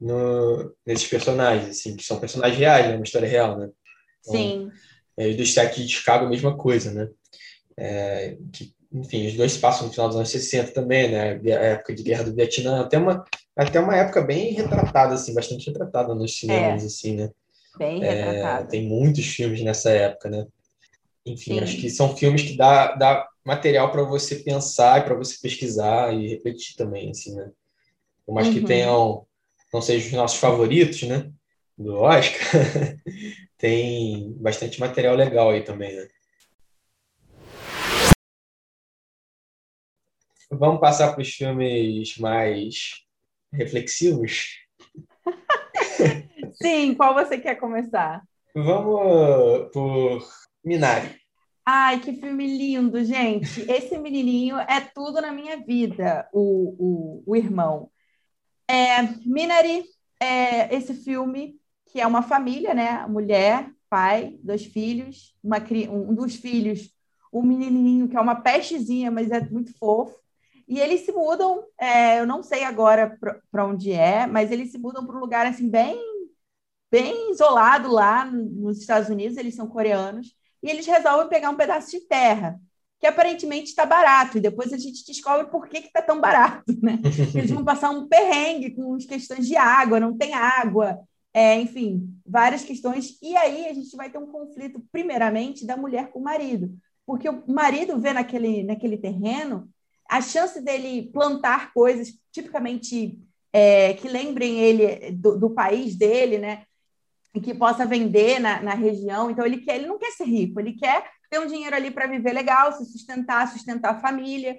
no, nesses personagens, assim, que são personagens reais, né? Uma história real, né? Então, Sim. É, do Stack de Chicago, a mesma coisa, né? É, que, enfim, os dois se passam no final dos anos 60 também, né? A época de guerra do Vietnã, até uma, até uma época bem retratada, assim, bastante retratada nos cinemas, é. assim, né? Bem retratada. É, tem muitos filmes nessa época, né? Enfim, Sim. acho que são filmes que dá, dá material para você pensar e para você pesquisar e refletir também, assim, né? Por mais uhum. que tenham, não sejam os nossos favoritos, né? Do Oscar, *laughs* tem bastante material legal aí também, né? Vamos passar para os filmes mais reflexivos? *laughs* Sim, qual você quer começar? Vamos por Minari. Ai, que filme lindo, gente. Esse menininho é tudo na minha vida, o, o, o irmão. É, Minari é esse filme que é uma família, né? Mulher, pai, dois filhos, uma, um dos filhos, um menininho que é uma pestezinha, mas é muito fofo. E eles se mudam, é, eu não sei agora para onde é, mas eles se mudam para um lugar assim bem, bem isolado lá nos Estados Unidos. Eles são coreanos e eles resolvem pegar um pedaço de terra que aparentemente está barato, e depois a gente descobre por que está tão barato. Né? *laughs* Eles vão passar um perrengue com as questões de água, não tem água, é, enfim, várias questões. E aí a gente vai ter um conflito, primeiramente, da mulher com o marido, porque o marido vê naquele, naquele terreno a chance dele plantar coisas tipicamente é, que lembrem ele do, do país dele, né? que possa vender na, na região. Então, ele, quer, ele não quer ser rico, ele quer ter um dinheiro ali para viver legal, se sustentar, sustentar a família,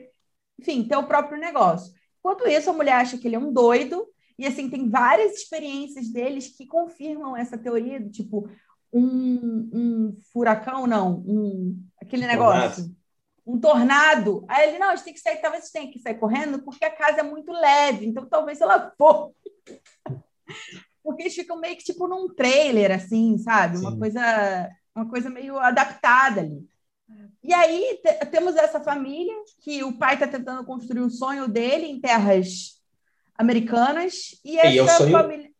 enfim, ter o próprio negócio. Enquanto isso, a mulher acha que ele é um doido, e assim, tem várias experiências deles que confirmam essa teoria do tipo um, um furacão, não, um, aquele negócio. Tornado. Um tornado. Aí ele, não, a gente tem que sair, talvez a gente tenha que sair correndo, porque a casa é muito leve, então talvez ela for *laughs* porque eles ficam meio que tipo num trailer, assim, sabe? Uma coisa, uma coisa meio adaptada ali. E aí temos essa família que o pai está tentando construir o sonho dele em terras americanas e essa e é o sonho... família.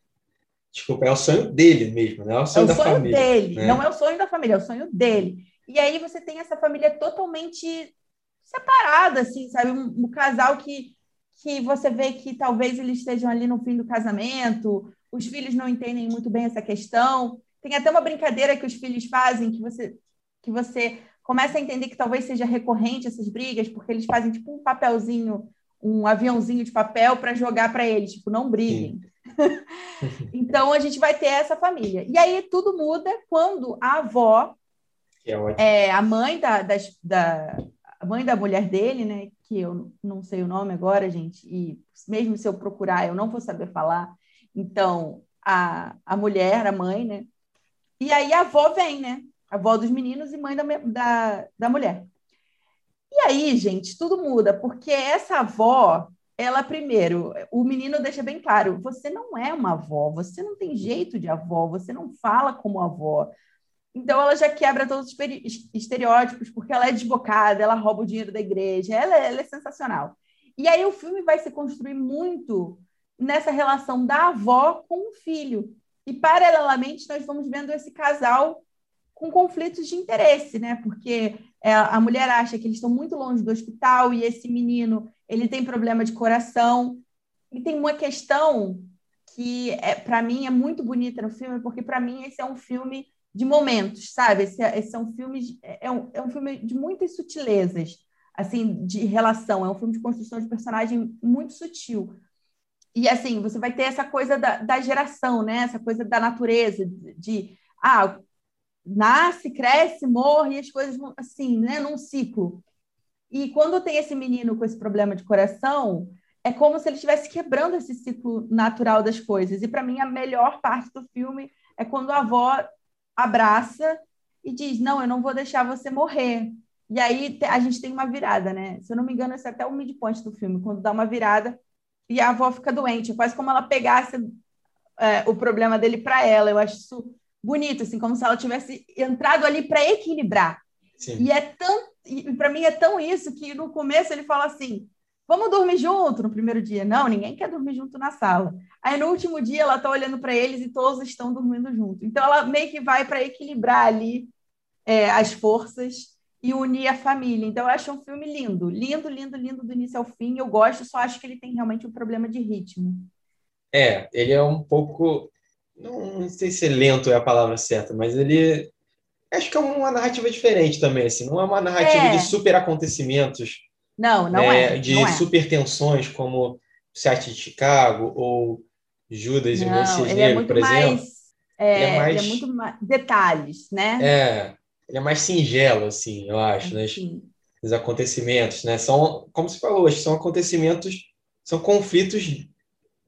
Desculpa, é o sonho dele mesmo, não é o sonho, é o da sonho família. dele, né? não é o sonho da família, é o sonho dele. E aí você tem essa família totalmente separada, assim, sabe? Um, um casal que, que você vê que talvez eles estejam ali no fim do casamento, os filhos não entendem muito bem essa questão. Tem até uma brincadeira que os filhos fazem que você que você começa a entender que talvez seja recorrente essas brigas, porque eles fazem tipo um papelzinho, um aviãozinho de papel para jogar para eles, tipo, não briguem. *laughs* então a gente vai ter essa família. E aí tudo muda quando a avó, é, é a mãe da, das, da a mãe da mulher dele, né, que eu não sei o nome agora, gente, e mesmo se eu procurar eu não vou saber falar, então, a, a mulher, a mãe, né? E aí a avó vem, né? A avó dos meninos e mãe da, da, da mulher. E aí, gente, tudo muda, porque essa avó, ela primeiro, o menino deixa bem claro: você não é uma avó, você não tem jeito de avó, você não fala como avó. Então ela já quebra todos os estereótipos, porque ela é desbocada, ela rouba o dinheiro da igreja, ela, ela é sensacional. E aí o filme vai se construir muito nessa relação da avó com o filho. E, paralelamente, nós vamos vendo esse casal com conflitos de interesse, né? Porque é, a mulher acha que eles estão muito longe do hospital e esse menino ele tem problema de coração. E tem uma questão que, é, para mim, é muito bonita no filme, porque, para mim, esse é um filme de momentos, sabe? Esse, é, esse é um filme é um, é um filme de muitas sutilezas, assim, de relação. É um filme de construção de personagem muito sutil. E assim, você vai ter essa coisa da, da geração, né? Essa coisa da natureza, de, de ah, nasce, cresce, morre, e as coisas vão assim, né? Num ciclo. E quando tem esse menino com esse problema de coração, é como se ele estivesse quebrando esse ciclo natural das coisas. E para mim, a melhor parte do filme é quando a avó abraça e diz: Não, eu não vou deixar você morrer. E aí a gente tem uma virada, né? Se eu não me engano, esse é até o midpoint do filme, quando dá uma virada e a avó fica doente. É quase como ela pegasse é, o problema dele para ela. Eu acho isso bonito, assim, como se ela tivesse entrado ali para equilibrar. Sim. E é tão, e para mim é tão isso que no começo ele fala assim: vamos dormir junto no primeiro dia. Não, ninguém quer dormir junto na sala. Aí no último dia ela está olhando para eles e todos estão dormindo junto. Então ela meio que vai para equilibrar ali é, as forças e unir a família. Então eu acho um filme lindo, lindo, lindo, lindo do início ao fim. Eu gosto, só acho que ele tem realmente um problema de ritmo. É, ele é um pouco, não sei se lento é a palavra certa, mas ele acho que é uma narrativa diferente também, assim, não é uma narrativa é. de super acontecimentos. Não, não é. é de não é. super tensões como Sete de Chicago ou Judas não, e o Messias é Negro, por mais, exemplo. É, é mais, é muito mais detalhes, né? É, ele é mais singelo, assim, eu acho, né? Os acontecimentos, né? São, como você falou, são acontecimentos, são conflitos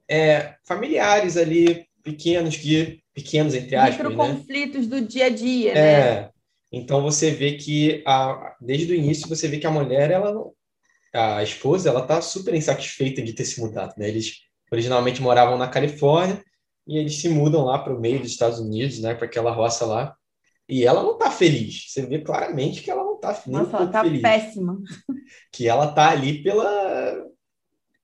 é, familiares ali, pequenos, que pequenos, entre aspas. Micro conflitos né? do dia a dia, é. né? Então você vê que a, desde o início você vê que a mulher, ela a esposa, ela tá super insatisfeita de ter se mudado, né? Eles originalmente moravam na Califórnia e eles se mudam lá para o meio dos Estados Unidos, né, para aquela roça lá. E ela não tá feliz. Você vê claramente que ela não tá nem Nossa, ela tá feliz. péssima. Que ela tá ali pela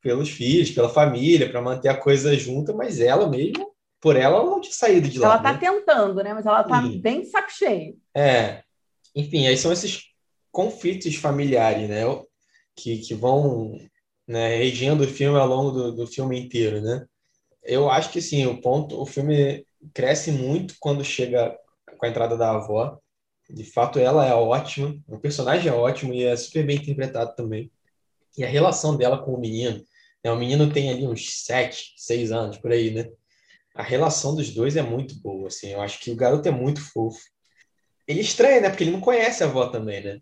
pelos filhos, pela família, para manter a coisa junta, mas ela mesma, por ela, ela não tinha saído de lá. Ela tá né? tentando, né? Mas ela tá Sim. bem saco cheio. É. Enfim, aí são esses conflitos familiares, né? Que, que vão né, regendo o filme ao longo do, do filme inteiro, né? Eu acho que sim, o ponto, o filme cresce muito quando chega com a entrada da avó. De fato, ela é ótima, o personagem é ótimo e é super bem interpretado também. E a relação dela com o menino, né? O menino tem ali uns sete, seis anos por aí, né? A relação dos dois é muito boa, assim. Eu acho que o garoto é muito fofo. Ele estranha, né? Porque ele não conhece a avó também, né?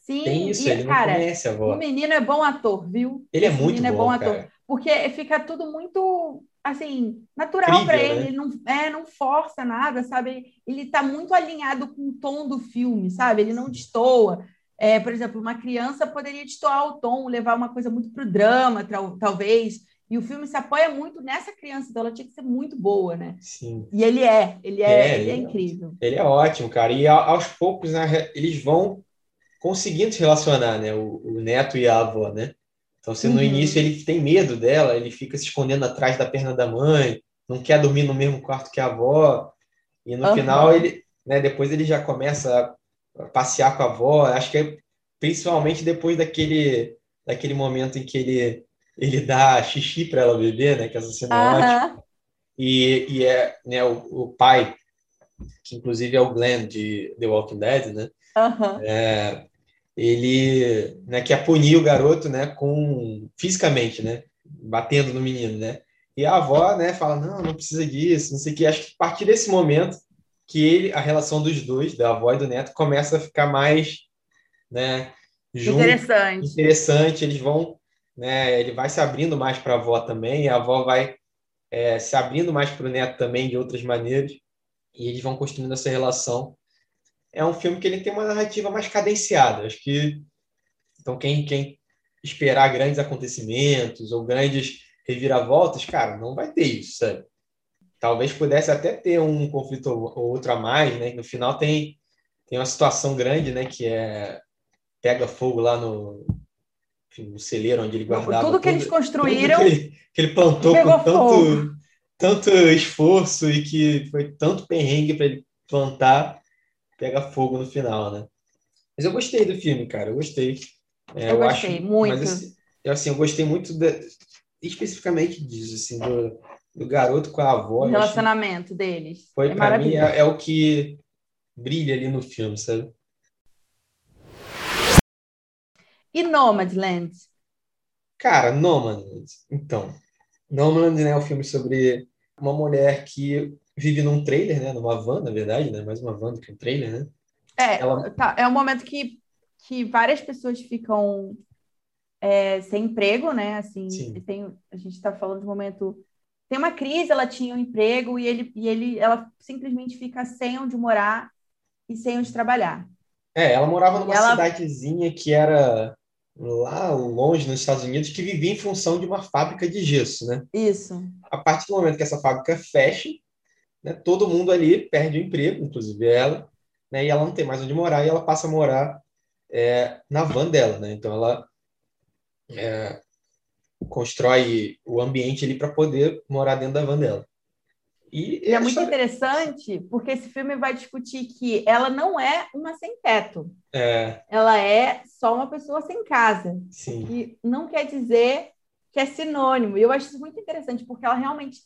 Sim, Tem isso, e, ele não cara, conhece a avó. o menino é bom ator, viu? Ele é Esse muito menino bom, é bom ator. cara. Porque fica tudo muito, assim, natural para né? ele. Ele não, é, não força nada, sabe? Ele tá muito alinhado com o tom do filme, sabe? Ele não destoa. É, por exemplo, uma criança poderia destoar o tom, levar uma coisa muito pro drama, tal- talvez. E o filme se apoia muito nessa criança, então ela tinha que ser muito boa, né? Sim. E ele é, ele é, É, ele é é. incrível. Ele é ótimo, cara. E aos poucos, né, eles vão conseguindo se relacionar, né? O, o neto e a avó, né? Então, se no Uhum. início ele tem medo dela, ele fica se escondendo atrás da perna da mãe, não quer dormir no mesmo quarto que a avó. E no Aham. final, ele, né, depois ele já começa a passear com a avó. Acho que é principalmente depois daquele, daquele momento em que ele, ele dá xixi para ela beber, né? Que essa cena é ótima. E, e é né, o, o pai, que inclusive é o Glenn de The Walking Dead, né? Aham. É, ele né, quer punir o garoto né, com fisicamente, né? Batendo no menino, né? E a avó né, fala, não, não precisa disso, não sei o que. Acho que a partir desse momento que ele, a relação dos dois, da avó e do neto, começa a ficar mais né, junto, Interessante. interessante, eles vão, né, ele vai se abrindo mais para a avó também, e a avó vai é, se abrindo mais para o neto também de outras maneiras, e eles vão construindo essa relação. É um filme que ele tem uma narrativa mais cadenciada, acho que então quem, quem esperar grandes acontecimentos ou grandes reviravoltas, cara, não vai ter isso, sabe? Talvez pudesse até ter um conflito ou ou outro a mais, né? No final tem tem uma situação grande, né, que é pega fogo lá no, enfim, no celeiro onde ele guardava Tudo que eles tudo- construíram tudo que ele, que ele plantou com tanto, tanto esforço e que foi tanto perrengue para ele plantar, pega fogo no final, né? Mas eu gostei do filme, cara, eu gostei. É, Eu gostei muito. Mas assim, eu, assim, eu gostei muito da- especificamente disso, assim, do, do garoto com a avó. o eu relacionamento deles. foi é para mim é, é o que brilha ali no filme, sabe? E Nomadland? Cara, Nomadland. Então, Nomadland né, é um filme sobre uma mulher que vive num trailer, né? Numa van, na verdade, né? Mais uma van do que um trailer, né? É, Ela- tá, é um momento que, que várias pessoas ficam é, sem emprego, né? Assim, Sim. tem, a gente está falando de um momento. Tem uma crise, ela tinha um emprego e ele, e ele ela simplesmente fica sem onde morar e sem onde trabalhar. É, ela morava numa Ela- cidadezinha que era lá longe nos Estados Unidos, que vivia em função de uma fábrica de gesso, né? Isso. A partir do momento que essa fábrica fecha, né, todo mundo ali perde o emprego, inclusive ela, né? E ela não tem mais onde morar e ela passa a morar é, na van dela, né? Então ela é, constrói o ambiente ali para poder morar dentro da van dela. E, e é muito interessante porque esse filme vai discutir que ela não é uma sem teto. É. Ela é só uma pessoa sem casa. Sim. Que não quer dizer que é sinônimo. E eu acho isso muito interessante porque ela realmente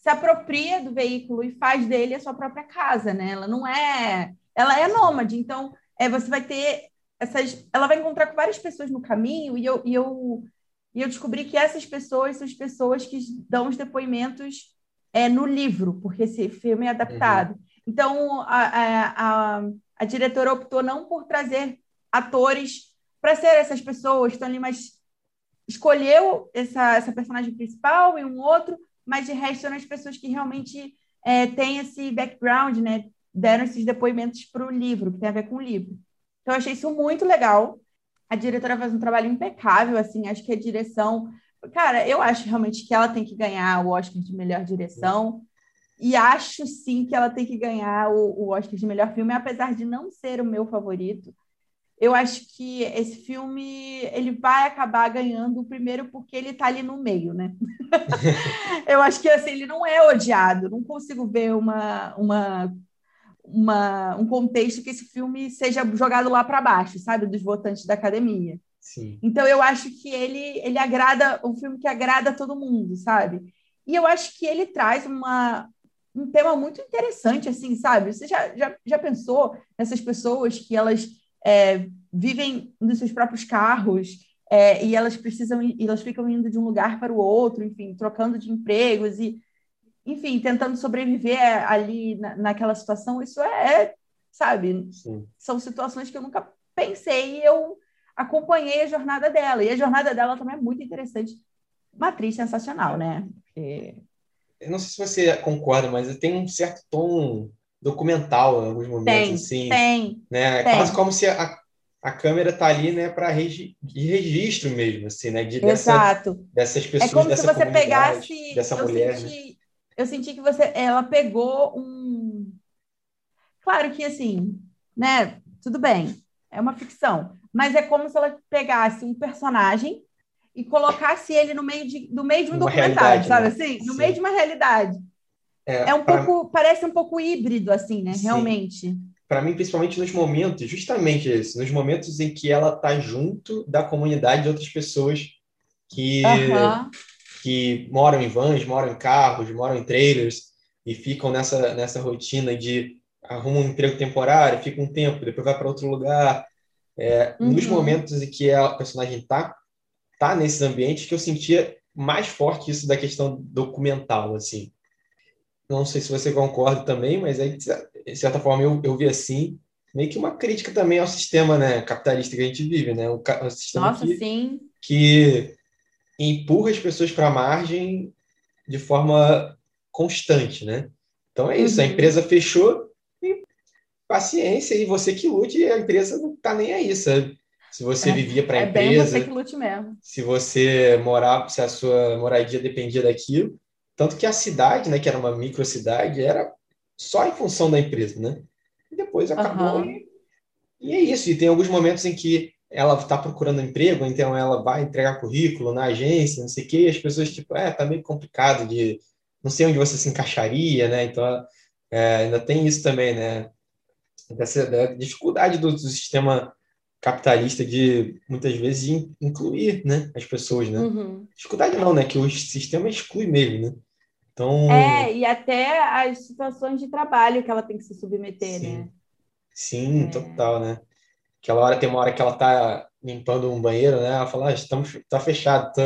se apropria do veículo e faz dele a sua própria casa, né? Ela não é, ela é nômade. Então, é, você vai ter essas, ela vai encontrar com várias pessoas no caminho e eu, e eu e eu descobri que essas pessoas são as pessoas que dão os depoimentos é, no livro, porque esse filme é adaptado. Uhum. Então, a, a, a, diretora optou não por trazer atores para ser essas pessoas, estão ali, mas escolheu essa, essa personagem principal e um outro, mas de resto são as pessoas que realmente é, têm esse background, né? Deram esses depoimentos para o livro, que tem a ver com o livro. Então, eu achei isso muito legal. A diretora faz um trabalho impecável, assim, acho que a direção Cara, eu acho realmente que ela tem que ganhar o Oscar de melhor direção. E acho sim que ela tem que ganhar o, o Oscar de melhor filme, apesar de não ser o meu favorito. Eu acho que esse filme ele vai acabar ganhando o primeiro porque ele está ali no meio, né? *laughs* eu acho que assim, ele não é odiado. Não consigo ver uma, uma, uma, um contexto que esse filme seja jogado lá para baixo, sabe, dos votantes da academia. Sim. Então eu acho que ele ele agrada um filme que agrada todo mundo, sabe? E eu acho que ele traz uma um tema muito interessante, assim, sabe? Você já, já, já pensou nessas pessoas que elas é, vivem nos seus próprios carros é, e elas precisam e elas ficam indo de um lugar para o outro, enfim, trocando de empregos e, enfim, tentando sobreviver ali na, naquela situação. Isso é, é sabe? Sim. São situações que eu nunca pensei e eu acompanhei a jornada dela. E a jornada dela também é muito interessante. Uma atriz sensacional, né? Porque... Eu não sei se você concorda, mas tem um certo tom documental em alguns momentos, tem, assim. Tem, né? tem. Quase como se a, a câmera tá ali, né, para regi de registro mesmo, assim, né? De, Exato. Dessa, dessas pessoas, é como dessa se você pegasse, dessa eu mulher. Senti, né? Eu senti que você, ela pegou um. Claro que assim, né? Tudo bem, é uma ficção, mas é como se ela pegasse um personagem e colocasse ele no meio de, no meio de um uma documentário, sabe né? assim? No Sim. meio de uma realidade. É, é um pra... pouco, parece um pouco híbrido, assim, né? Sim. Realmente. Para mim, principalmente nos momentos, justamente esse, nos momentos em que ela tá junto da comunidade de outras pessoas que, que moram em vans, moram em carros, moram em trailers e ficam nessa, nessa rotina de arruma um emprego temporário, fica um tempo, depois vai para outro lugar, é, uhum. Nos momentos em que a personagem tá, tá nesses ambientes, que eu sentia mais forte isso da questão documental, assim. Não sei se você concorda também, mas aí, de certa forma, eu, eu vi assim, meio que uma crítica também ao sistema né, capitalista que a gente vive, né? O, o sistema Nossa, que, sim. que empurra as pessoas para a margem de forma constante, né? Então é isso, uhum. a empresa fechou, paciência e você que lute, a empresa não tá nem aí, sabe? Se você é, vivia para a é empresa. Bem você que lute mesmo. Se você morava, se a sua moradia dependia daquilo. Tanto que a cidade, né, que era uma microcidade, era só em função da empresa, né? E depois acabou. Uhum. E, e, é isso. E tem alguns momentos em que ela está procurando emprego, então ela vai entregar currículo na agência, não sei o quê, e as pessoas, tipo, é, tá meio complicado de. Não sei onde você se encaixaria, né? Então, é, ainda tem isso também, né? dessa da dificuldade do, do, sistema capitalista de muitas vezes incluir né, as pessoas, né? Uhum. Dificuldade não, né? Que o sistema exclui mesmo, né? Então... É, e até as situações de trabalho que ela tem que se submeter, Sim. né? Sim, é. total, né? Aquela hora, tem uma hora que ela tá limpando um banheiro, né? Ela fala, ah, estamos, tá fechado, tô,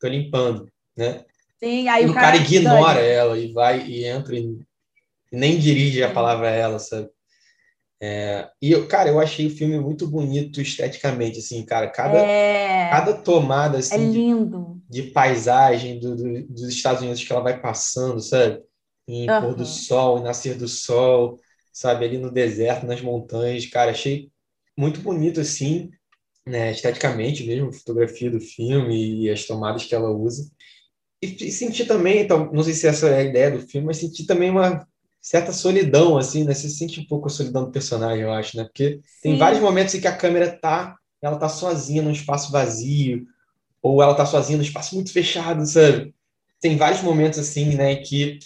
tô limpando, né? Sim, aí e o cara, cara ignora ela e vai e entra e nem dirige a palavra a ela, sabe? É, e, eu, cara, eu achei o filme muito bonito esteticamente, assim, cara. Cada, é... cada tomada, assim, é lindo. De, de paisagem do, do, dos Estados Unidos que ela vai passando, sabe? Em uhum. pôr do sol, em nascer do sol, sabe? Ali no deserto, nas montanhas, cara. Achei muito bonito, assim, né? Esteticamente mesmo, a fotografia do filme e as tomadas que ela usa. E, e senti também, então, não sei se essa é a ideia do filme, mas senti também uma certa solidão, assim, né? Você sente um pouco a solidão do personagem, eu acho, né? Porque Sim. tem vários momentos em que a câmera tá, ela tá sozinha num espaço vazio, ou ela tá sozinha num espaço muito fechado, sabe? Tem vários momentos, assim, né, que,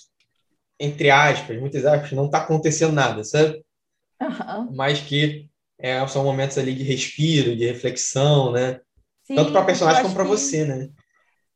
entre aspas, muitas aspas, não tá acontecendo nada, sabe? Uhum. Mas que é, são momentos ali de respiro, de reflexão, né? Sim, Tanto para personagem como para você, né?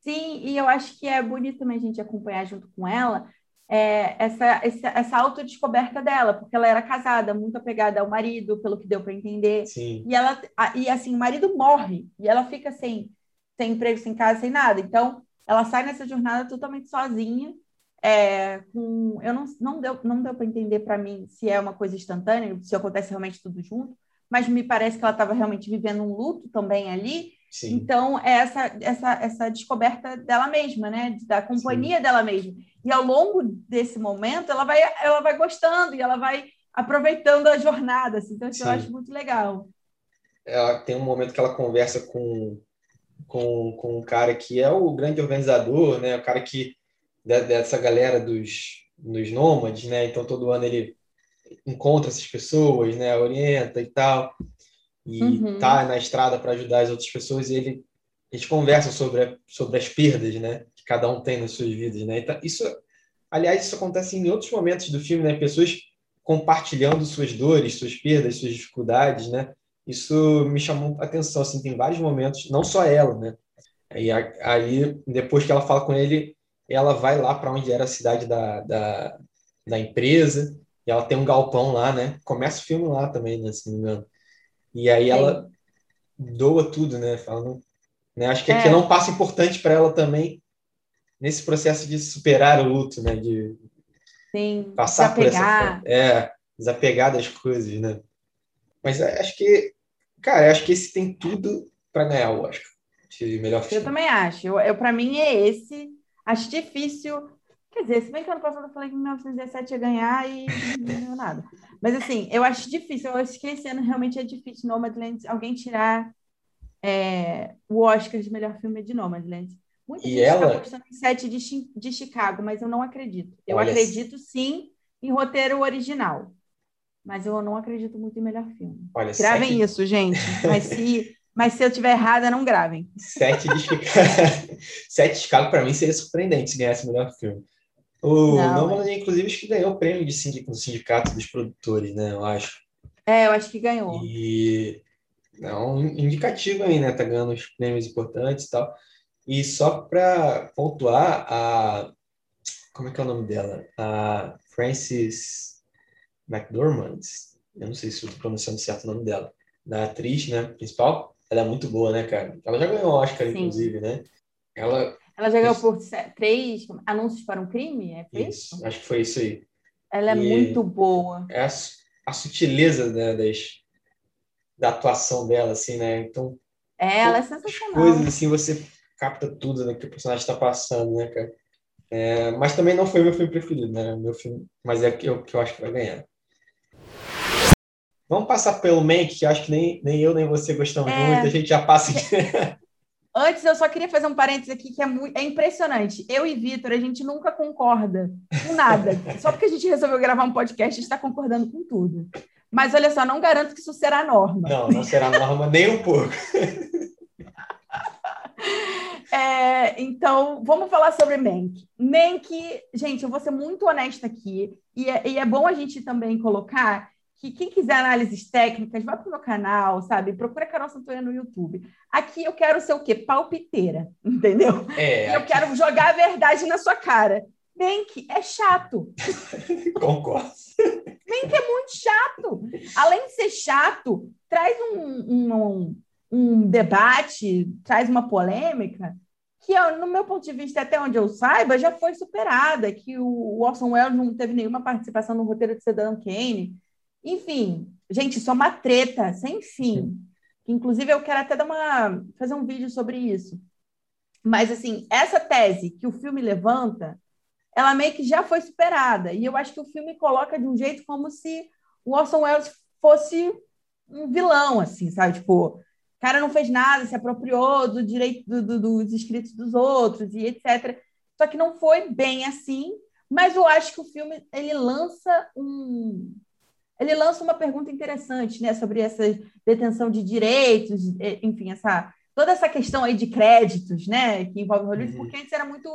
Sim, e eu acho que é bonito também a gente acompanhar junto com ela é, essa, essa, essa autodescoberta dela, porque ela era casada, muito apegada ao marido, pelo que deu para entender. Sim. E ela e assim, o marido morre e ela fica sem, sem emprego, sem casa, sem nada. Então, ela sai nessa jornada totalmente sozinha. É, com, eu não, não deu, não deu para entender para mim se é uma coisa instantânea, se acontece realmente tudo junto, mas me parece que ela estava realmente vivendo um luto também ali. Sim. Então, é essa, essa, essa descoberta dela mesma, né? Da companhia Sim. dela mesma. E ao longo desse momento, ela vai, ela vai gostando e ela vai aproveitando a jornada. Assim. Então, isso Sim. eu acho muito legal. Ela tem um momento que ela conversa com, com, com um cara que é o grande organizador, né? O cara que dessa galera dos, dos nômades, né? Então, todo ano ele encontra essas pessoas, né? Orienta e tal. E uhum. tá na estrada para ajudar as outras pessoas e ele eles conversam sobre, sobre as perdas, né? Que cada um tem nas suas vidas, né? Então, isso, aliás, isso acontece em outros momentos do filme, né? Pessoas compartilhando suas dores, suas perdas, suas dificuldades, né? Isso me chamou a atenção, assim, tem vários momentos, não só ela, né? E aí, depois que ela fala com ele, ela vai lá para onde era a cidade da, da, da, empresa, e ela tem um galpão lá, né? Começa o filme lá também, né? Se não me engano. E aí Sim. ela doa tudo, né? Fala, né? Acho que aqui é, é um passo importante para ela também nesse processo de superar o luto, né? De Sim, passar desapegar. por essa é desapegar das coisas, né? Mas acho que, cara, acho que esse tem tudo para ganhar o Oscar de melhor filme. Eu também acho. Eu, eu para mim é esse. Acho difícil. Quer dizer, se bem que ano passado eu falei que 1917 ia ganhar e não ganhou nada. Mas assim, eu acho difícil. Eu acho que esse ano realmente é difícil Nomadland alguém tirar é, o Oscar de melhor filme de Nomadland. Muita e gente ela... está apostando em sete de, de Chicago, mas eu não acredito. Eu Olha acredito sim em roteiro original, mas eu não acredito muito em melhor filme. Olha, gravem sete... isso, gente. Mas se, *laughs* mas se eu tiver errada, não gravem. Sete de Chicago, *laughs* sete de Chicago para mim seria surpreendente se ganhasse o melhor filme. O Nomadland, é... inclusive, acho que ganhou o prêmio de sindicato, do sindicato dos produtores, né? Eu acho. É, eu acho que ganhou. E é um indicativo aí, né? Tá ganhando os prêmios importantes e tal. E só para pontuar, a. Como é que é o nome dela? A Frances McDormand. Eu não sei se estou pronunciando certo o nome dela. Da atriz, né? Principal. Ela é muito boa, né, cara? Ela já ganhou o Oscar, Sim. inclusive, né? Ela. Ela já ganhou por três anúncios para um crime? É isso? isso? Acho que foi isso aí. Ela é e muito boa. É a, a sutileza né, das, da atuação dela, assim, né? Então. É, ela é sensacional. Coisas assim, você capta tudo né, que o personagem está passando, né, cara? É, mas também não foi meu filme preferido, né? Meu filme, mas é o que eu, que eu acho que vai ganhar. Vamos passar pelo Mank, que acho que nem, nem eu nem você gostamos é... muito, a gente já passa. *laughs* Antes, eu só queria fazer um parênteses aqui que é, muito, é impressionante. Eu e Vitor, a gente nunca concorda com nada. *laughs* Só porque a gente resolveu gravar um podcast, a gente está concordando com tudo. Mas olha só, não garanto que isso será norma. Não, não será norma nem um pouco. *laughs* É, então, vamos falar sobre Mank. Mank, gente, eu vou ser muito honesta aqui, e é, e é bom a gente também colocar que quem quiser análises técnicas, vá para o meu canal, sabe? Procura Carol Santoya no YouTube. Aqui eu quero ser o quê? Palpiteira, *laughs* entendeu? É, eu aqui... quero jogar a verdade na sua cara. Mank é chato. *laughs* Concordo. Mank é muito chato. Além de ser chato, traz um, um, um debate, traz uma polêmica que, no meu ponto de vista, até onde eu saiba, já foi superada, que o Orson Welles não teve nenhuma participação no roteiro de Cidadão Kane. Enfim, gente, isso é uma treta sem fim. Inclusive, eu quero até dar uma, fazer um vídeo sobre isso. Mas, assim, essa tese que o filme levanta ela meio que já foi superada. E eu acho que o filme coloca de um jeito como se o Orson Welles fosse um vilão, assim, sabe? Tipo, o cara não fez nada, se apropriou do direito do, do, dos escritos dos outros e etc. Só que não foi bem assim, Mas eu acho que o filme ele lança um ele lança uma pergunta interessante, né, sobre essa detenção de direitos, enfim, essa toda essa questão aí de créditos, né, que envolve Hollywood, uhum. porque antes era muito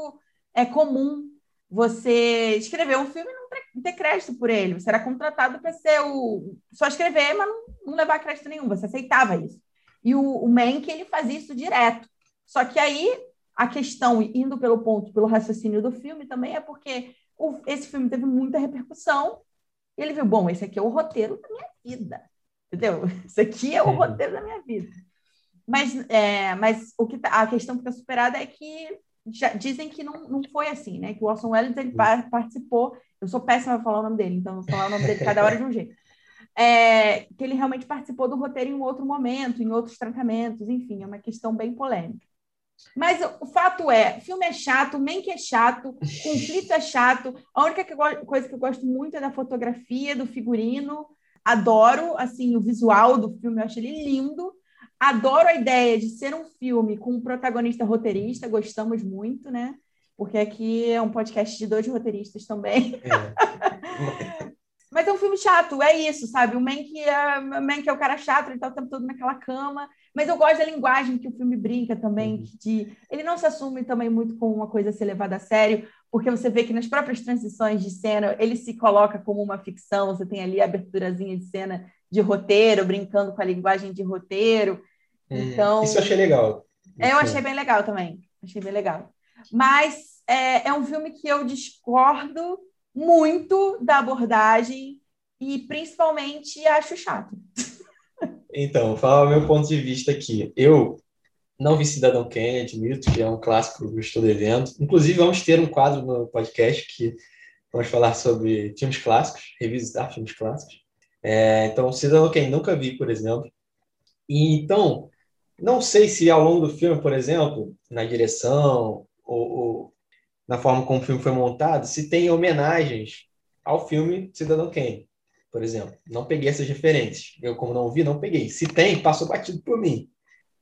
é comum você escrever um filme e não ter crédito por ele. Você era contratado para ser o só escrever, mas não, não, levar crédito nenhum. Você aceitava isso. E o, o Mank ele fazia isso direto. Só que aí a questão, indo pelo ponto, pelo raciocínio do filme, também é porque o, esse filme teve muita repercussão. E ele viu, bom, esse aqui é o roteiro da minha vida. Entendeu? *laughs* Esse aqui é o roteiro da minha vida. Mas, é, mas o que tá, a questão que está superada é que já, dizem que não, não foi assim, né? Que o Orson Welles ele participou. Eu sou péssima para falar o nome dele, então vou falar o nome dele cada hora de um jeito. *laughs* É, que ele realmente participou do roteiro em um outro momento, em outros trancamentos, enfim, é uma questão bem polêmica. Mas o fato é, filme é chato, Mank é chato, *laughs* conflito é chato. A única coisa que eu gosto muito é da fotografia, do figurino. Adoro, assim, o visual do filme, eu acho ele lindo. Adoro a ideia de ser um filme com um protagonista roteirista, gostamos muito, né? Porque aqui é um podcast de dois roteiristas também. É. *laughs* Mas é um filme chato, é isso, sabe? O Mank é, Mank é o cara chato, ele tá o tempo todo naquela cama. Mas eu gosto da linguagem que o filme brinca também, uhum. de ele não se assume também muito com uma coisa a ser levada a sério, porque você vê que nas próprias transições de cena ele se coloca como uma ficção, você tem ali a aberturazinha de cena de roteiro, brincando com a linguagem de roteiro. É, então, isso eu achei legal. É, eu achei bem legal também. Achei bem legal. Mas é, é um filme que eu discordo muito da abordagem e principalmente acho chato. *laughs* Então, falar meu ponto de vista aqui. Eu não vi Cidadão Kane, admito que é um clássico que estou devendo. Inclusive, vamos ter um quadro no podcast que vamos falar sobre filmes clássicos, revisitar filmes clássicos. É, então, Cidadão Kane nunca vi, por exemplo. E, então, não sei se ao longo do filme, por exemplo, na direção ou, ou na forma como o filme foi montado, se tem homenagens ao filme Cidadão Kane, por exemplo. Não peguei essas referências. Eu, como não vi, não peguei. Se tem, passou batido por mim.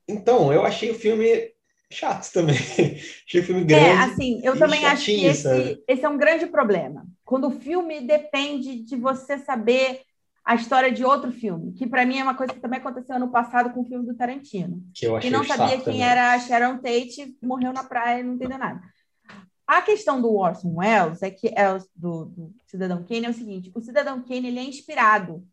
Então, eu achei o filme chato também. *laughs* achei o filme grande. É, assim, eu também acho que esse, esse é um grande problema. Quando o filme depende de você saber a história de outro filme, que para mim é uma coisa que também aconteceu ano passado com o filme do Tarantino. Que eu achei que não sabia quem também. era a Sharon Tate, morreu na praia e não entendeu nada. A questão do Orson Welles é que é do, do Cidadão Kane é o seguinte: o Cidadão Kane ele é inspirado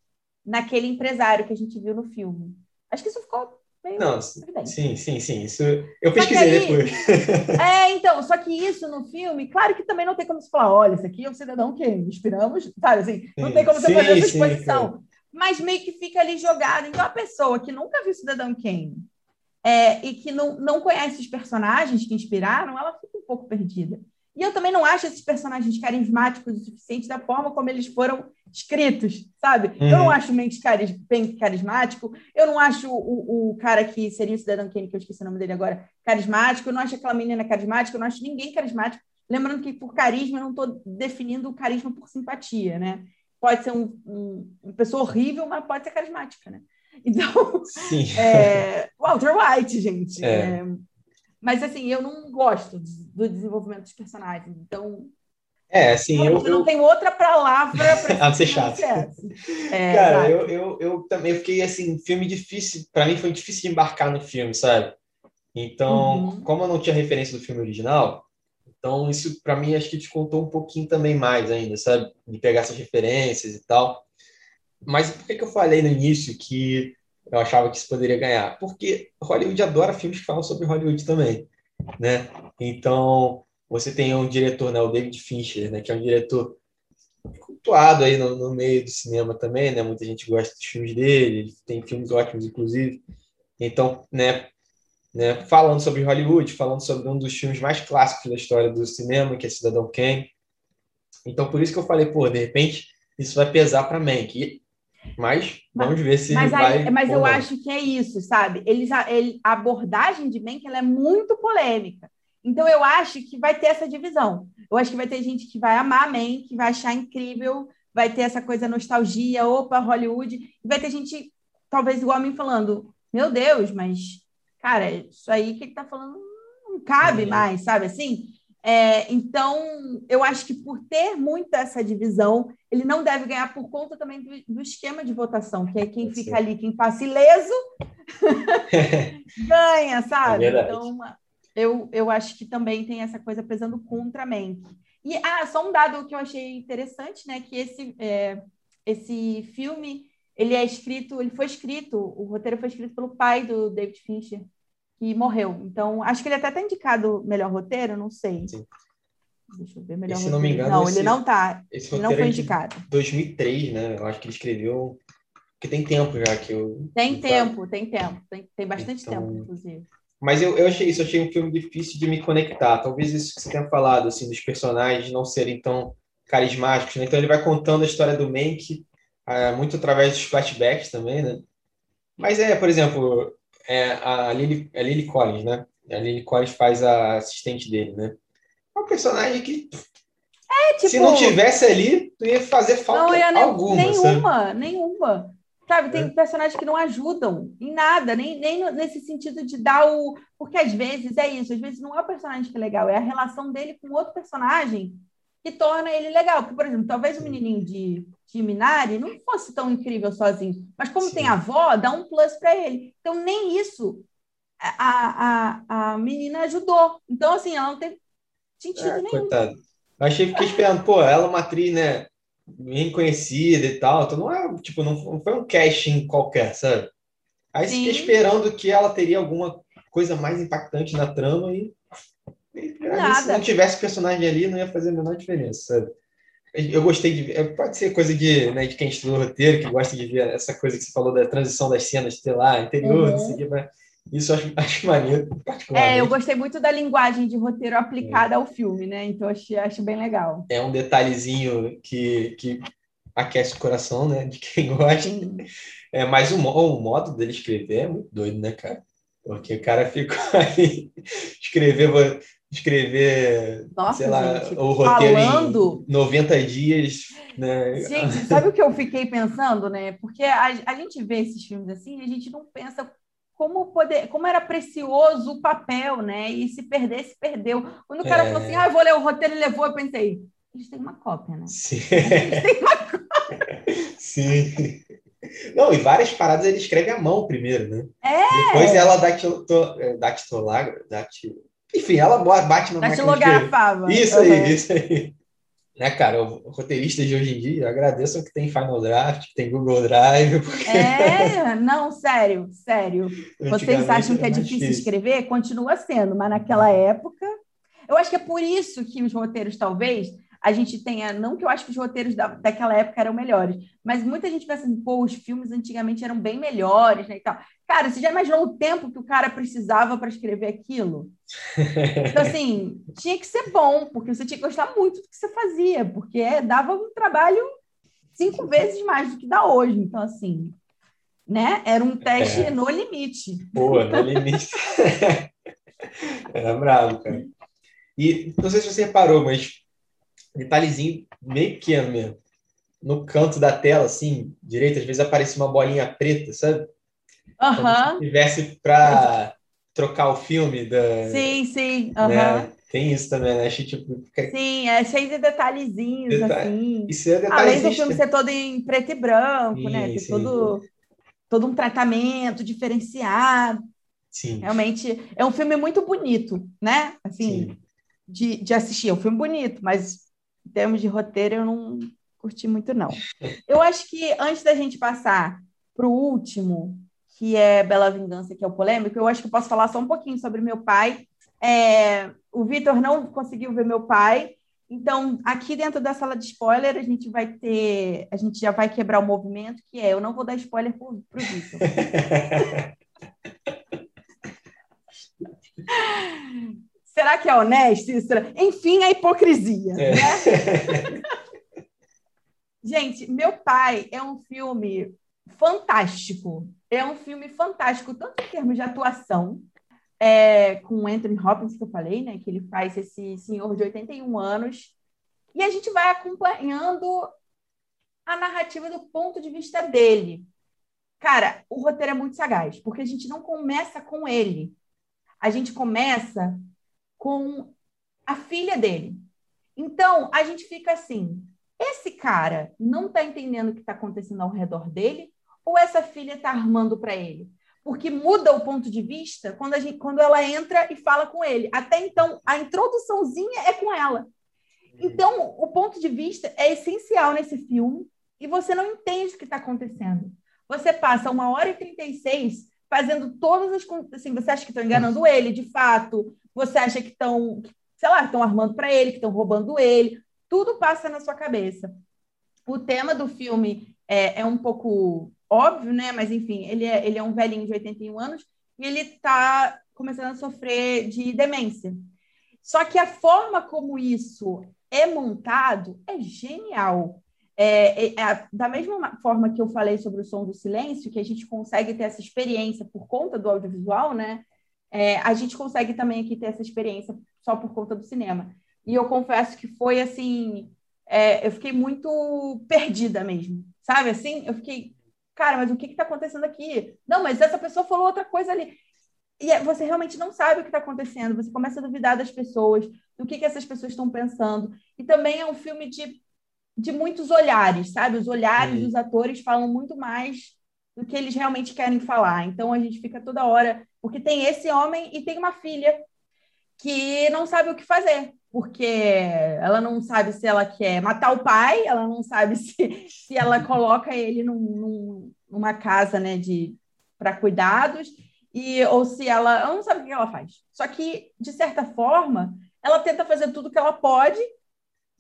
naquele empresário que a gente viu no filme. Acho que isso ficou bem Não, sim, sim, sim. Isso eu pesquisei aí, depois. *laughs* É, então, só que isso no filme, claro que também não tem como você falar, olha, esse aqui é o Cidadão Kane, inspiramos, sabe assim, não tem como você sim, fazer essa exposição. Sim, mas meio que fica ali jogado. Então, a pessoa que nunca viu Cidadão Kane é, e que não, não conhece os personagens que inspiraram, ela fica pouco perdida. E eu também não acho esses personagens carismáticos o suficiente da forma como eles foram escritos, sabe? Uhum. Eu não acho o Mendes bem carismático, eu não acho o, o cara que seria o Cidadão Kane, que eu esqueci o nome dele agora, carismático, eu não acho aquela menina carismática, eu não acho ninguém carismático. Lembrando que por carisma eu não estou definindo o carisma por simpatia, né? Pode ser um, um, uma pessoa horrível, mas pode ser carismática, né? Então, *laughs* é, Walter White, gente. É. É, mas, assim, eu não gosto do desenvolvimento dos personagens. Então. É, assim, não, eu, eu. não tenho outra palavra para *laughs* ser chato. É, *laughs* Cara, eu, eu, eu também fiquei assim, filme difícil. Para mim foi difícil de embarcar no filme, sabe? Então, uhum. como eu não tinha referência do filme original, então isso para mim acho que descontou um pouquinho também mais ainda, sabe? De pegar essas referências e tal. Mas por que, que eu falei no início que eu achava que isso poderia ganhar? Porque Hollywood adora filmes que falam sobre Hollywood também, né? Então, você tem um diretor, né, o David Fincher, né, que é um diretor cultuado aí no, no, meio do cinema também, né? Muita gente gosta dos filmes dele, ele tem filmes ótimos, inclusive. Então, né, né, falando sobre Hollywood, falando sobre um dos filmes mais clássicos da história do cinema, que é Cidadão Kane. Então, por isso que eu falei, pô, de repente, isso vai pesar para Mank. Mas vamos ver se mas vai. Aí, mas eu não. acho que é isso, sabe? Eles, ele, a abordagem de Mank ela é muito polêmica. Então eu acho que vai ter essa divisão. Eu acho que vai ter gente que vai amar Mank, que vai achar incrível, vai ter essa coisa nostalgia, opa, Hollywood. E vai ter gente, talvez igual a mim, falando: Meu Deus, mas, cara, isso aí que ele tá falando não cabe é. mais, sabe assim? É, então, eu acho que por ter muito essa divisão, ele não deve ganhar por conta também do, do esquema de votação, que é quem fica ali, quem passa ileso, *laughs* ganha, sabe? É então, eu, eu acho que também tem essa coisa pesando contra a Mank. E ah, só um dado que eu achei interessante, né? Que esse, é, esse filme ele é escrito, ele foi escrito, o roteiro foi escrito pelo pai do David Fincher, que morreu. Então, acho que ele até está indicado melhor roteiro, não sei. Sim. Deixa eu ver melhor. se não me engano, não, esse, ele não tá. Ele não foi é indicado. 2003, né? Eu acho que ele escreveu. Porque tem tempo já que eu. Tem tempo, tem tempo. Tem, tem bastante então... tempo, inclusive. Mas eu, eu achei isso, eu achei um filme difícil de me conectar. Talvez isso que você tenha falado, assim, dos personagens não serem tão carismáticos, né? Então ele vai contando a história do Mank, é, muito através dos flashbacks também, né? Mas é, por exemplo, é, a, Lily, a Lily Collins, né? A Lily Collins faz a assistente dele, né? É um personagem que é, tipo, se não tivesse ali, não ia fazer falta não ia alguma. Nenhuma, sabe? nenhuma. Sabe, tem é. personagens que não ajudam em nada, nem, nem nesse sentido de dar o. Porque às vezes é isso, às vezes não é o personagem que é legal, é a relação dele com outro personagem que torna ele legal. Porque, por exemplo, talvez o menininho de, de Minari não fosse tão incrível sozinho, mas como Sim. tem avó, dá um plus para ele. Então, nem isso a, a, a menina ajudou. Então, assim, ela não tem sentido é, nenhum. Coitado. Achei, fiquei esperando, pô, ela é uma atriz, né? bem conhecida e tal, então não é, tipo, não foi um casting qualquer, sabe? Aí Sim. fiquei esperando que ela teria alguma coisa mais impactante na trama e, e se não tivesse personagem ali, não ia fazer a menor diferença, sabe? Eu gostei de ver, pode ser coisa de, né, de quem estudou roteiro, que gosta de ver essa coisa que você falou da transição das cenas, sei lá, interior, uhum. que, mas isso eu acho, *laughs* acho maneiro, É, eu gostei muito da linguagem de roteiro aplicada é. ao filme, né? Então acho, acho bem legal. É um detalhezinho que, que aquece o coração, né? De quem gosta. É, mas o, o modo dele escrever é muito doido, né, cara? Porque o cara ficou *laughs* aí escrever, escrever Nossa, sei lá, gente, o roteiro falando... em 90 dias. Né? Gente, *laughs* sabe o que eu fiquei pensando, né? Porque a, a gente vê esses filmes assim, a gente não pensa como poder, como era precioso o papel, né? E se perder, se perdeu. Quando o cara é... falou assim, ah, eu vou ler o roteiro e levou, eu pensei, eles têm uma cópia, né? Sim. *laughs* Eles têm uma cópia. Sim. Não, e várias paradas ele escreve à mão primeiro, né? É. Depois ela dactilogra, dactil... enfim, ela bate na máquina de Isso uhum. aí, isso aí né, cara, roteiristas de hoje em dia agradeçam que tem Final Draft, que tem Google Drive. Porque... É, não, sério, sério. *laughs* Vocês acham que é difícil, difícil escrever? Continua sendo, mas naquela época. Eu acho que é por isso que os roteiros, talvez, a gente tenha. Não que eu acho que os roteiros da, daquela época eram melhores, mas muita gente pensa assim, pô, os filmes antigamente eram bem melhores, né? E tal. Cara, você já imaginou o tempo que o cara precisava para escrever aquilo? *laughs* Então, assim, tinha que ser bom, porque você tinha que gostar muito do que você fazia, porque é, dava um trabalho cinco vezes mais do que dá hoje. Então, assim, né? Era um teste é. no limite. Pô, no limite. *laughs* Era bravo, cara. E não sei se você reparou, mas detalhezinho bem pequeno mesmo. No canto da tela, assim, direita, às vezes aparece uma bolinha preta, sabe? Aham. Como se tivesse para trocar o filme da. Sim, sim. Uhum. Né? Tem isso também, né? Achei, tipo... Sim, é cheio de detalhezinhos, Deta... assim. Isso é Além do filme ser todo em preto e branco, sim, né? Ter sim, todo, todo um tratamento diferenciado. Sim. Realmente é um filme muito bonito, né? Assim, de, de assistir. É um filme bonito, mas termos de roteiro, eu não curti muito, não. Eu acho que antes da gente passar para o último, que é Bela Vingança, que é o polêmico, eu acho que eu posso falar só um pouquinho sobre meu pai. É, o Vitor não conseguiu ver meu pai, então aqui dentro da sala de spoiler a gente vai ter, a gente já vai quebrar o movimento, que é eu não vou dar spoiler para o Vitor. *laughs* *laughs* Será que é honesto? Enfim, a hipocrisia. É. Né? *laughs* Gente, Meu Pai é um filme fantástico. É um filme fantástico, tanto em termos de atuação, é, com Anthony Hopkins, que eu falei, né? Que ele faz esse senhor de 81 anos. E a gente vai acompanhando a narrativa do ponto de vista dele. Cara, o roteiro é muito sagaz, porque a gente não começa com ele. A gente começa com a filha dele. Então, a gente fica assim: esse cara não está entendendo o que está acontecendo ao redor dele, ou essa filha está armando para ele? Porque muda o ponto de vista quando, a gente, quando ela entra e fala com ele. Até então, a introduçãozinha é com ela. Então, o ponto de vista é essencial nesse filme e você não entende o que está acontecendo. Você passa uma hora e 36 fazendo todas as. Assim, você acha que estão enganando ele, de fato. Você acha que estão, sei lá, estão armando para ele, que estão roubando ele. Tudo passa na sua cabeça. O tema do filme é, é um pouco óbvio, né? Mas, enfim, ele é, ele é um velhinho de 81 anos e ele está começando a sofrer de demência. Só que a forma como isso é montado é genial. É, é, é, da mesma forma que eu falei sobre o som do silêncio, que a gente consegue ter essa experiência por conta do audiovisual, né? É, a gente consegue também aqui ter essa experiência só por conta do cinema. E eu confesso que foi assim, é, eu fiquei muito perdida mesmo, sabe? Assim, eu fiquei, cara, mas o que está acontecendo aqui? Não, mas essa pessoa falou outra coisa ali. E é, você realmente não sabe o que está acontecendo, você começa a duvidar das pessoas, do que, que essas pessoas estão pensando. E também é um filme de de muitos olhares, sabe? Os olhares dos atores falam muito mais do que eles realmente querem falar. Então a gente fica toda hora, porque tem esse homem e tem uma filha que não sabe o que fazer, porque ela não sabe se ela quer matar o pai, ela não sabe *laughs* se, se ela coloca ele num, num, numa casa, né, de para cuidados e ou se ela, ela não sabe o que ela faz. Só que de certa forma, ela tenta fazer tudo que ela pode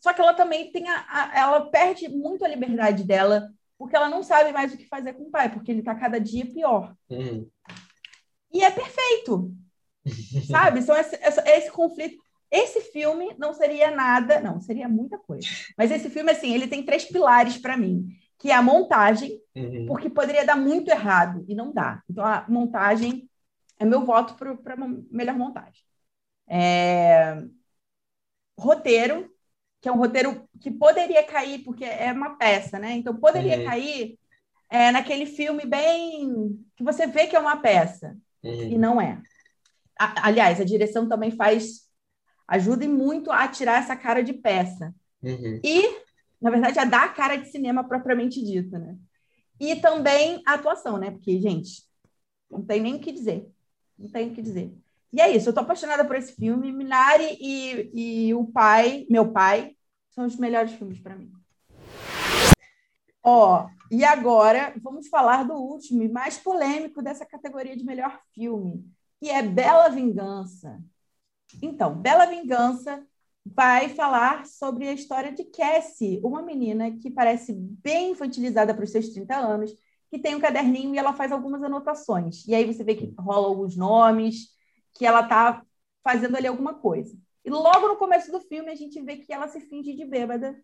só que ela também tem a, a, ela perde muito a liberdade dela, porque ela não sabe mais o que fazer com o pai, porque ele está cada dia pior. Uhum. E é perfeito. *laughs* sabe? São esse, esse, esse, conflito. Esse filme não seria nada, não, seria muita coisa. Mas esse filme, assim, ele tem três pilares para mim, que é a montagem, uhum. porque poderia dar muito errado, e não dá. Então, a montagem é meu voto para melhor montagem. É... Roteiro, que é um roteiro que poderia cair, porque é uma peça, né? Então, poderia uhum. cair é, naquele filme bem. que você vê que é uma peça, uhum. e não é. A, aliás, a direção também faz. ajuda muito a tirar essa cara de peça. Uhum. E, na verdade, a dar a cara de cinema propriamente dita, né? E também a atuação, né? Porque, gente, não tem nem o que dizer. Não tem o que dizer. E é isso, eu tô apaixonada por esse filme. Minari e, e o pai, meu pai, são os melhores filmes para mim. Ó, e agora vamos falar do último e mais polêmico dessa categoria de melhor filme, que é Bela Vingança. Então, Bela Vingança vai falar sobre a história de Cassie, uma menina que parece bem infantilizada para os seus 30 anos, que tem um caderninho e ela faz algumas anotações. E aí você vê que rola alguns nomes, que ela está fazendo ali alguma coisa. E logo no começo do filme a gente vê que ela se finge de bêbada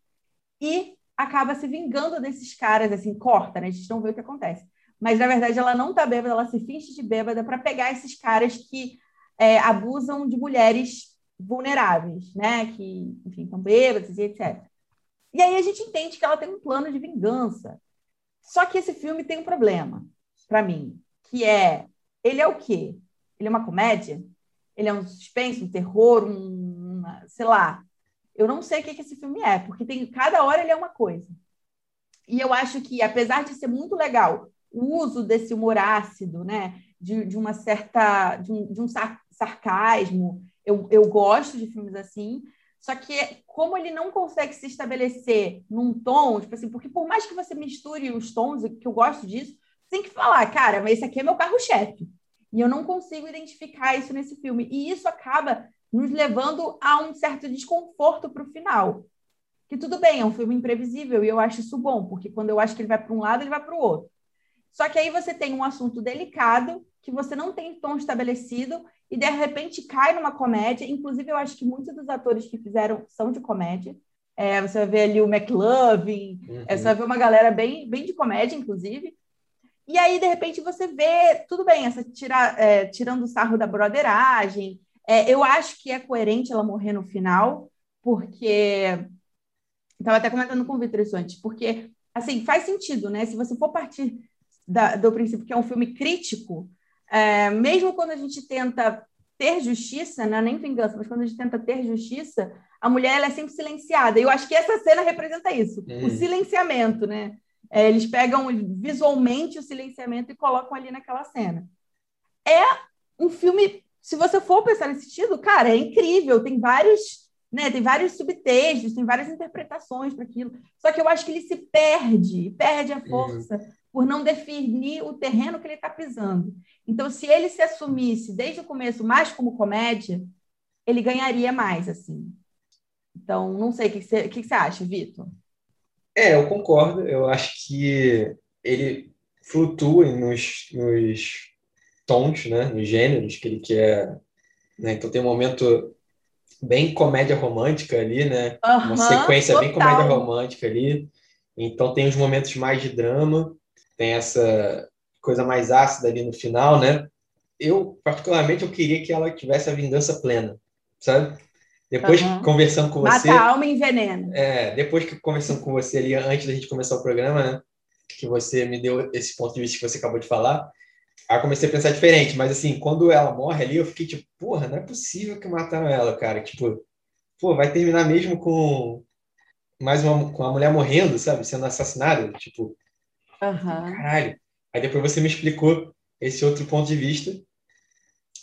e acaba se vingando desses caras, assim, corta, né? A gente não vê o que acontece. Mas na verdade ela não está bêbada, ela se finge de bêbada para pegar esses caras que é, abusam de mulheres vulneráveis, né? Que, enfim, estão bêbadas e etc. E aí a gente entende que ela tem um plano de vingança. Só que esse filme tem um problema, para mim, que é ele é o quê? Ele é uma comédia? Ele é um suspense, um terror, um, sei lá. Eu não sei o que, que esse filme é, porque tem cada hora ele é uma coisa. E eu acho que, apesar de ser muito legal o uso desse humor ácido, né, de, de uma certa, de um, de um sar, sarcasmo, eu, eu gosto de filmes assim, só que como ele não consegue se estabelecer num tom, tipo assim, porque por mais que você misture os tons, que eu gosto disso, você tem que falar, cara, mas esse aqui é meu carro-chefe. E eu não consigo identificar isso nesse filme. E isso acaba nos levando a um certo desconforto para o final. Que tudo bem, é um filme imprevisível e eu acho isso bom, porque quando eu acho que ele vai para um lado, ele vai para o outro. Só que aí você tem um assunto delicado, que você não tem tom estabelecido, e de repente cai numa comédia. Inclusive, eu acho que muitos dos atores que fizeram são de comédia. É, você vai ver ali o McLovin, uhum. é, você vai ver uma galera bem, bem de comédia, inclusive. E aí, de repente, você vê, tudo bem, essa tira, é, tirando o sarro da broderagem. É, eu acho que é coerente ela morrer no final, porque. Estava até comentando com o Vitor isso antes, porque, assim, faz sentido, né? Se você for partir da, do princípio que é um filme crítico, é, mesmo quando a gente tenta ter justiça, não é nem vingança, mas quando a gente tenta ter justiça, a mulher ela é sempre silenciada. E eu acho que essa cena representa isso, o Hum. silenciamento, né? É, eles pegam visualmente o silenciamento e colocam ali naquela cena. É um filme, se você for pensar nesse sentido, cara, é incrível, tem vários, né, tem vários subtextos, tem várias interpretações para aquilo. Só que eu acho que ele se perde, perde a força por não definir o terreno que ele está pisando. Então, se ele se assumisse desde o começo mais como comédia, ele ganharia mais, assim. Então, não sei o que você, o que você acha, Vitor? É, eu concordo. Eu acho que ele flutua nos, nos tons, né? Nos gêneros que ele quer. Né? Então tem um momento bem comédia romântica ali, né? Uma Aham, sequência bem total. comédia romântica ali. Então tem os momentos mais de drama, tem essa coisa mais ácida ali no final, né? Eu, particularmente, eu queria que ela tivesse a vingança plena, sabe? Depois, Aham. conversando com você, Mata a alma e envenena. é, depois que conversando com você ali, antes da gente começar o programa, né? Que você me deu esse ponto de vista que você acabou de falar, aí eu comecei a pensar diferente, mas assim, quando ela morre ali, eu fiquei tipo, porra, não é possível que mataram ela, cara. Tipo, pô, vai terminar mesmo com mais uma, com a mulher morrendo, sabe? Sendo assassinada, tipo, Aham. caralho. Aí depois você me explicou esse outro ponto de vista.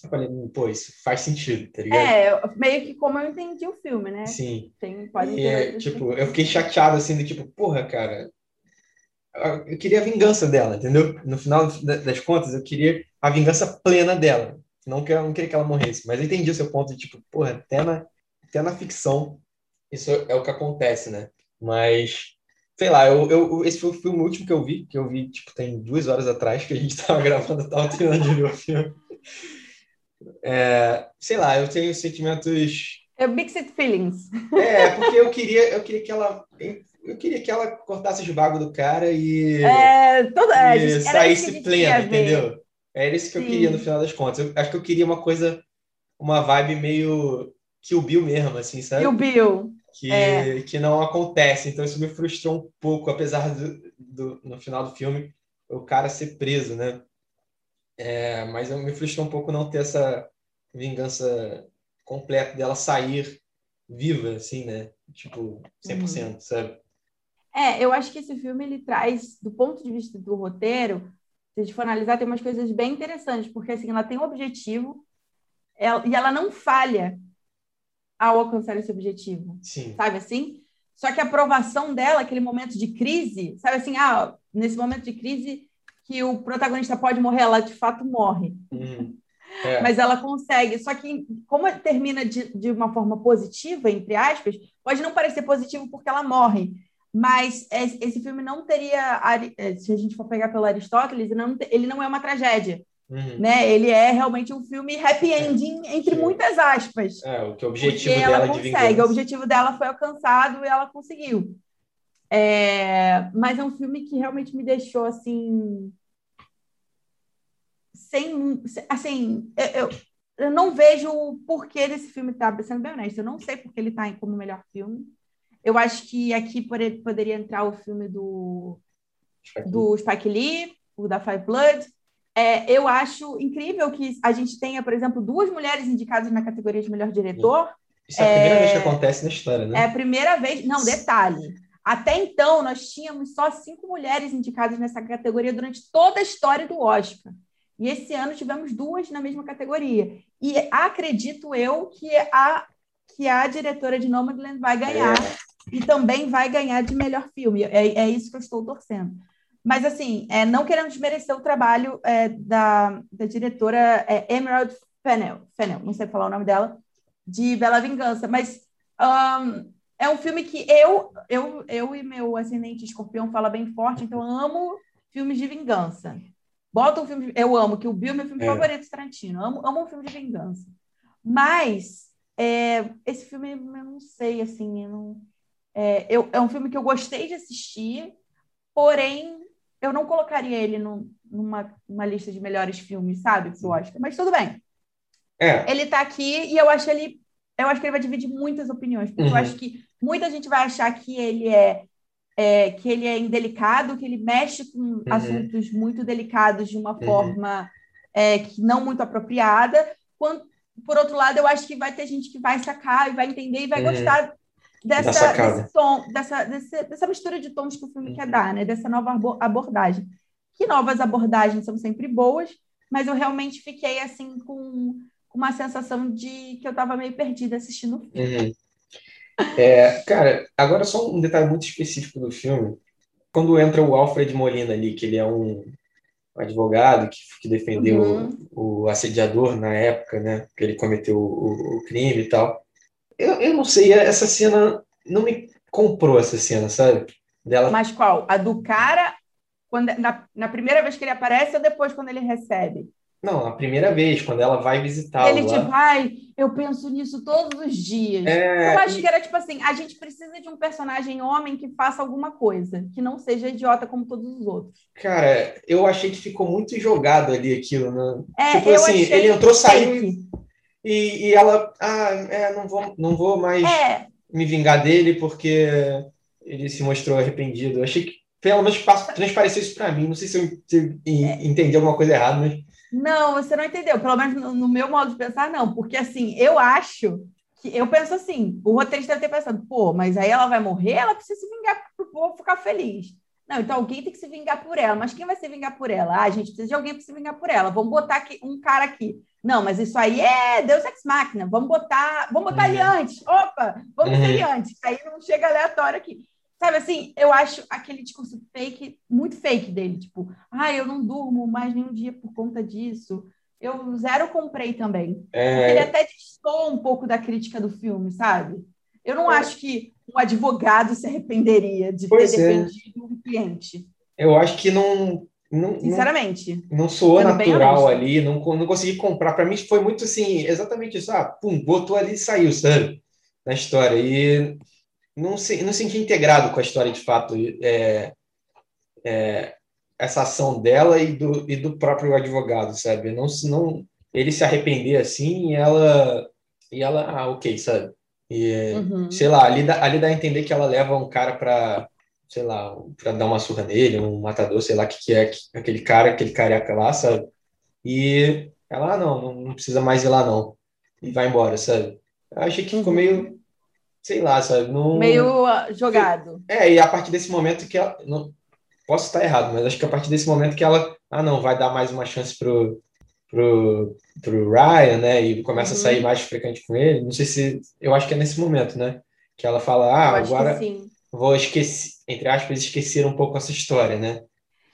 Eu falei, "Hum, pô, isso faz sentido, tá ligado? É, meio que como eu entendi o filme, né? Sim. Tem, pode E, é, tipo, eu fiquei chateado, assim, do tipo, porra, cara, eu queria a vingança dela, entendeu? No final da- das contas, eu queria a vingança plena dela. Não que eu não queria que ela morresse, mas eu entendi o seu ponto de, tipo, porra, até na, até na ficção isso é o que acontece, né? Mas, sei lá, eu, eu, esse foi o filme último que eu vi, que eu vi, tipo, tem duas horas atrás, que a gente *laughs* tava gravando, tava terminando de ver o filme. É, sei lá, eu tenho sentimentos É Mixed Feelings. é, porque eu queria, eu queria que ela, eu queria que ela cortasse os bagos do cara e, É, toda, é, e gente- saísse plena, entendeu? Era isso que eu Sim. queria no final das contas. Eu acho que eu queria uma coisa, uma vibe meio Kill Bill mesmo, assim, sabe? O Bill. Que, é. que não acontece. Então isso me frustrou um pouco, apesar do, do- no final do filme o cara ser preso, né? É, mas eu me frustrou um pouco não ter essa vingança completa dela sair viva, assim, né? Tipo, 100%, sabe? É, eu acho que esse filme ele traz, do ponto de vista do roteiro, se a gente for analisar, tem umas coisas bem interessantes, porque assim, ela tem um objetivo ela- e ela não falha ao alcançar esse objetivo, Sim. sabe assim? Só que a aprovação dela, aquele momento de crise, sabe assim, ah, nesse momento de crise que o protagonista pode morrer, ela de fato morre. Uhum. *laughs* É. Mas ela consegue. Só que, como termina de, de uma forma positiva, entre aspas, pode não parecer positivo porque ela morre. Mas es- esse filme não teria. eh, Se a gente for pegar pelo Aristóteles, ele não, te- ele não é uma tragédia. Uhum. Né? Ele é realmente um filme happy ending, entre Sim. muitas aspas. É, o que o Porque objetivo ela dela de consegue. vingança. O objetivo dela foi alcançado e ela conseguiu. É, Mas é um filme que realmente me deixou assim. Sem. Assim, eu, eu, eu não vejo o porquê desse filme estar, sendo bem honesto, eu não sei porque ele está como melhor filme. Eu acho que aqui pode- poderia entrar o filme do, do Spike Lee, o da Five Blood. É, eu acho incrível que a gente tenha, por exemplo, duas mulheres indicadas na categoria de melhor diretor. Isso é a primeira É- vez que acontece na história, né? É a primeira vez. Não, detalhe. Até então, nós tínhamos só cinco mulheres indicadas nessa categoria durante toda a história do Oscar. E esse ano tivemos duas na mesma categoria. E acredito eu que a, que a diretora de Nomadland vai ganhar. E também vai ganhar de melhor filme. É, é isso que eu estou torcendo. Mas, assim, é, não querendo desmerecer o trabalho é, da, da diretora é, Emerald Fennell, Fennell, não sei falar o nome dela, de Bela Vingança. Mas ahn, é um filme que eu, eu, eu e meu ascendente escorpião fala bem forte, então eu amo filmes de vingança. Bota um filme. Eu amo, que o Bill é meu filme É. favorito, Tarantino. Amo, amo um filme de vingança. Mas é, esse filme, eu não sei, assim, eu não, é, eu- é um filme que eu gostei de assistir, porém, eu não colocaria ele num- numa, numa lista de melhores filmes, sabe, pro Oscar. Mas tudo bem. É, Ele tá aqui e eu acho ele. Eu acho que ele vai dividir muitas opiniões, porque eu Uhum. acho que muita gente vai achar que ele é, é, que ele é indelicado, que ele mexe com assuntos muito delicados de uma Uhum. forma é, que não muito apropriada, quan- por outro lado, eu acho que vai ter gente que vai sacar e vai entender e vai uhum. gostar dessa, desse tom, dessa, desse, dessa mistura de tons que o filme uhum. quer dar, né? Dessa nova abordagem. Que novas abordagens são sempre boas, mas eu realmente fiquei assim com uma sensação de que eu estava meio perdida assistindo o filme. Uhum. É, cara, agora só um detalhe muito específico do filme. Quando entra o Alfred Molina ali, que ele é um advogado que, que defendeu uhum. o, o, assediador na época, né? Que ele cometeu o, o, crime e tal. Eu, eu não sei, essa cena não me comprou essa cena, sabe? Dela... Mas qual? A do cara quando, na, na primeira vez que ele aparece ou depois quando ele recebe? Não, a primeira vez, quando ela vai visitar Ele tipo, ai, eu penso nisso todos os dias. É, eu acho e... que era tipo assim, a gente precisa de um personagem homem que faça alguma coisa, que não seja idiota como todos os outros. Cara, eu achei que ficou muito jogado ali aquilo, né? É, tipo assim, ele entrou, saiu e, e ela, ah, é, não vou, não vou mais é. me vingar dele porque ele se mostrou arrependido. Eu achei que pelo menos transpareceu isso para mim. Não sei se eu, se eu é. entendi alguma coisa errada, mas não, você não entendeu. Pelo menos no, no, meu modo de pensar, não. Porque, assim, eu acho que... Eu penso assim, o roteirista deve ter pensado, pô, mas aí ela vai morrer, ela precisa se vingar para o povo ficar feliz. Não, então alguém tem que se vingar por ela. Mas quem vai se vingar por ela? Ah, a gente precisa de alguém para se vingar por ela. Vamos botar aqui um cara aqui. Não, mas isso aí é Deus Ex Machina. Vamos botar, vamos botar uhum. ele antes. Opa, vamos uhum. ele antes. Aí não chega aleatório aqui. Sabe assim, eu acho aquele discurso fake, muito fake dele, tipo, ah, eu não durmo mais nenhum dia por conta disso. Eu zero comprei também. É... Ele até distou um pouco da crítica do filme, sabe? Eu não é... acho que um advogado se arrependeria de pois ter é. defendido um cliente. Eu acho que não. não Sinceramente. Não, não soou natural ali, não, não consegui comprar. Para mim foi muito assim, exatamente isso. Ah, pum, botou ali e saiu, sabe? Na história. E não, se, não senti integrado com a história de fato. É, é, essa ação dela e do, e do próprio advogado, sabe? Não, não ele se arrepender assim e ela e ela ah ok sabe e uhum. sei lá ali dá, ali dá a entender que ela leva um cara para sei lá para dar uma surra nele um matador sei lá que que é aquele cara aquele careca lá sabe e ela ah, não não precisa mais ir lá não e vai embora sabe eu achei que ficou uhum. meio sei lá, sabe? Não... Meio ah, jogado. É, e a partir desse momento que ela. Não... Posso estar errado, mas acho que a partir desse momento que ela. Ah, não, vai dar mais uma chance pro, pro, pro Ryan, né? E começa uhum. a sair mais frequente com ele. Não sei se. Eu acho que é nesse momento, né? Que ela fala, ah, agora vou esquecer, entre aspas, esquecer um pouco essa história, né?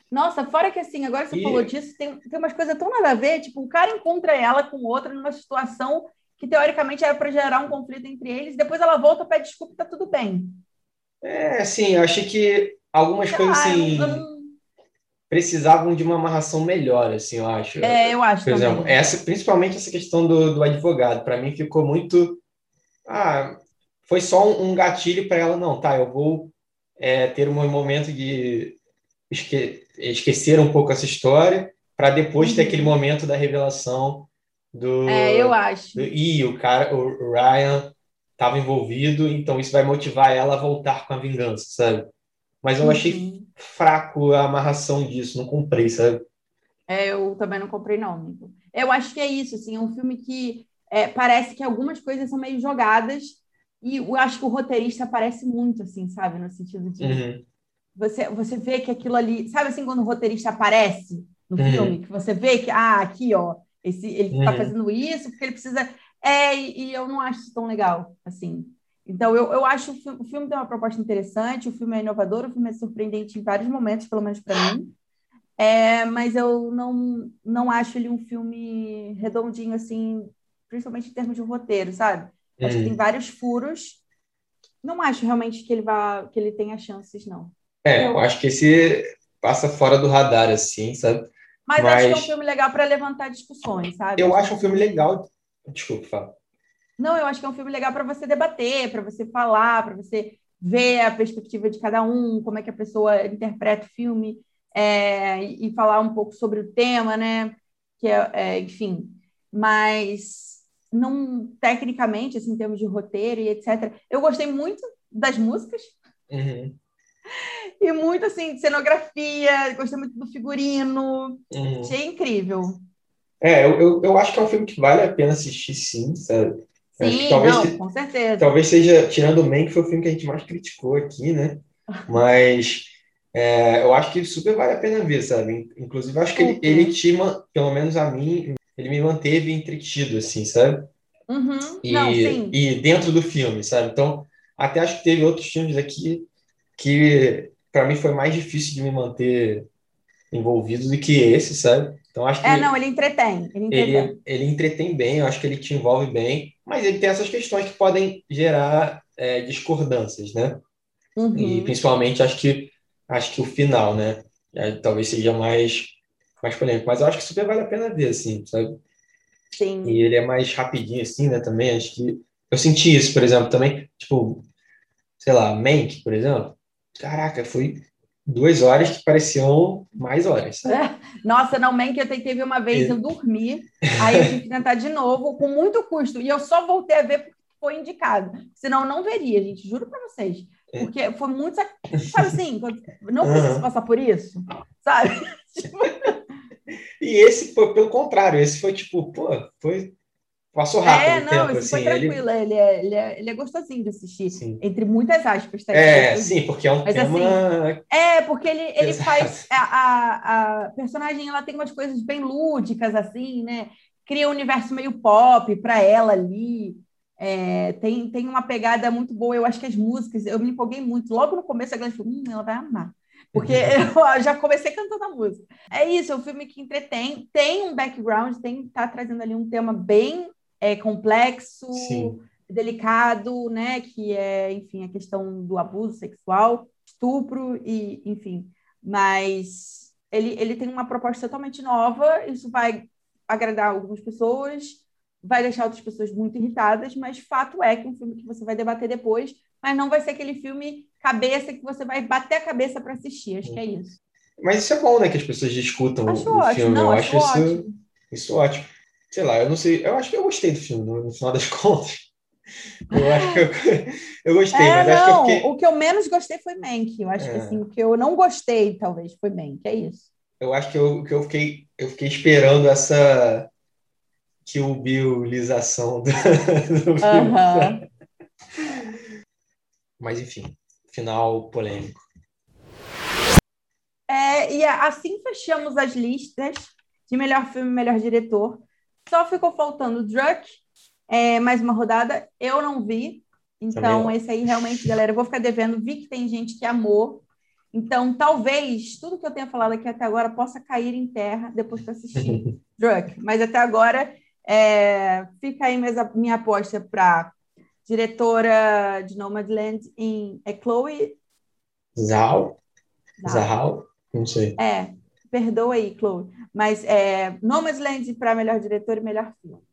Nossa, fora que assim, agora você e... falou disso, tem, tem umas coisas tão nada a ver, tipo, o cara encontra ela com outra numa situação que teoricamente era para gerar um conflito entre eles, depois ela volta, pede desculpa e tá tudo bem. É, sim, eu achei que algumas Sei coisas lá, assim não... precisavam de uma amarração melhor, assim, eu acho. É, eu acho. Por também. exemplo, essa, principalmente essa questão do, do advogado, para mim ficou muito. Ah, foi só um, um gatilho para ela, não, tá, eu vou é, ter um momento de esque esquecer um pouco essa história, para depois uhum. ter aquele momento da revelação do. É, eu acho. Do, e o cara, o Ryan estava envolvido, então isso vai motivar ela a voltar com a vingança, sabe? Mas eu uhum. achei fraco a amarração disso, não comprei, sabe? É, eu também não comprei, não. Eu acho que é isso, assim, é um filme que é, parece que algumas coisas são meio jogadas, e eu acho que o roteirista aparece muito, assim, sabe? No sentido de. Uhum. Você, você vê que aquilo ali. Sabe assim, quando o roteirista aparece no uhum. filme, que você vê que, ah, aqui, ó, esse, ele está uhum. fazendo isso porque ele precisa. É, e, e, eu não acho isso tão legal, assim. Então, eu, eu acho o, o filme tem uma proposta interessante, o filme é inovador, o filme é surpreendente em vários momentos, pelo menos para mim. É, mas eu não, não acho ele um filme redondinho, assim, principalmente em termos de roteiro, sabe? Uhum. Acho que tem vários furos. Não acho realmente que ele vá, que ele tenha chances, não. É, eu, eu acho que esse passa fora do radar, assim, sabe? Mas, Mas, acho que é um filme legal para levantar discussões, sabe? Eu acho um filme legal. Desculpa, fala. Não, eu acho que é um filme legal para você debater, para você falar, para você ver a perspectiva de cada um, como é que a pessoa interpreta o filme é, e falar um pouco sobre o tema, né? Que é, é, enfim, mas não tecnicamente, assim, em termos de roteiro e etc. Eu gostei muito das músicas. Uhum e muito assim, de cenografia, gostei muito do figurino. Uhum. Achei incrível. É, eu, eu, eu, acho que é um filme que vale a pena assistir, sim, sabe? Sim, talvez, não, com certeza. Talvez seja, tirando o Man, que foi o filme que a gente mais criticou aqui, né? *laughs* Mas é, eu acho que super vale a pena ver, sabe? Inclusive, acho que ele, ele te, pelo menos a mim, ele me manteve entretido, assim, sabe? Uhum. E, Não, e dentro do filme, sabe? Então, até acho que teve outros filmes aqui que, para mim, foi mais difícil de me manter envolvido do que esse, sabe? Então, acho que. É, não, ele entretém. Ele entretém. Ele, ele entretém bem, eu acho que ele te envolve bem, mas ele tem essas questões que podem gerar é, discordâncias, né? Uhum. E principalmente acho que acho que o final, né? É, talvez seja mais mais polêmico, mas eu acho que super vale a pena ver, assim, sabe? Sim. E ele é mais rapidinho, assim, né? Também acho que eu senti isso, por exemplo, também, tipo, sei lá, Mank, por exemplo. Caraca, foi duas horas que pareciam mais horas. Sabe? Nossa, não, Mank eu tentei ver uma vez, eu dormi, aí eu tive que tentar de novo, com muito custo, e eu só voltei a ver porque foi indicado. Senão eu não veria, gente, juro para vocês. É. Porque foi muito. Sabe assim, não precisa uhum. passar por isso, sabe? *laughs* e esse foi pelo contrário, esse foi tipo, pô, foi. Passou rápido. É, não, tempo, isso assim, foi tranquilo. Ele... Ele, é, ele, é, ele é gostosinho de assistir, sim. entre muitas aspas. Tá é, sim, porque é um Mas, tema. Assim, é, porque ele, ele faz. A, a, a personagem ela tem umas coisas bem lúdicas, assim, né? Cria um universo meio pop para ela ali. É, tem, tem uma pegada muito boa. Eu acho que as músicas, eu me empolguei muito. Logo no começo, a galera falou: hum, ela vai amar. Porque *laughs* eu já comecei cantando a música. É isso, é um filme que entretém, tem um background, tem tá trazendo ali um tema bem é, complexo, Sim. delicado, né? Que é, enfim, a questão do abuso sexual, estupro e, enfim. Mas ele, ele tem uma proposta totalmente nova, isso vai agradar algumas pessoas, vai deixar outras pessoas muito irritadas, mas fato é que é um filme que você vai debater depois, mas não vai ser aquele filme cabeça que você vai bater a cabeça para assistir. Acho que é isso. Mas isso é bom, né? Que as pessoas discutam acho o ótimo, filme. Não, eu acho, acho ótimo. isso, isso ótimo. Sei lá, eu não sei. Eu acho que eu gostei do filme, no, no final das *laughs* contas. Eu acho que eu, *laughs* eu gostei, é, mas não, acho que eu fiquei... O que eu menos gostei foi Mank. Eu acho é. que assim, o que eu não gostei, talvez, foi Mank. É isso. Eu acho que eu, que eu, fiquei, eu fiquei esperando essa que o biolização do, *laughs* do filme. Mas enfim, final polêmico. É, e assim fechamos as listas de melhor filme e melhor diretor. Só ficou faltando Druck, é, mais uma rodada. Eu não vi. Então, esse aí realmente, galera, eu vou ficar devendo. Vi que tem gente que amou. Então, talvez tudo que eu tenha falado aqui até agora possa cair em terra depois que eu assistir *laughs* Druck. Mas até agora é, fica aí minha, minha aposta para diretora de Nomadland em é Chloe Zhao. Zhao, não sei. É, perdoa aí, Chloe. Mas é, Nomadland para melhor diretor e melhor filme.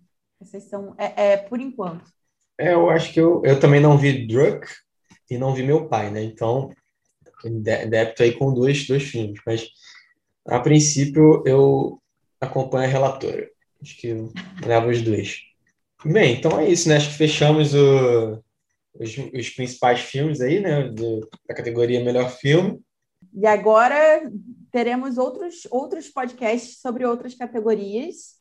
Essas são, é, é, por enquanto. É, eu acho que eu, eu também não vi Druck e não vi meu pai, né? Então, débito aí com dois, dois filmes. Mas, a princípio, eu acompanho a relatora. Acho que leva os dois. Bem, então é isso, né? Acho que fechamos o, os, os principais filmes aí, né? Do, da categoria Melhor Filme. E agora teremos outros, outros podcasts sobre outras categorias.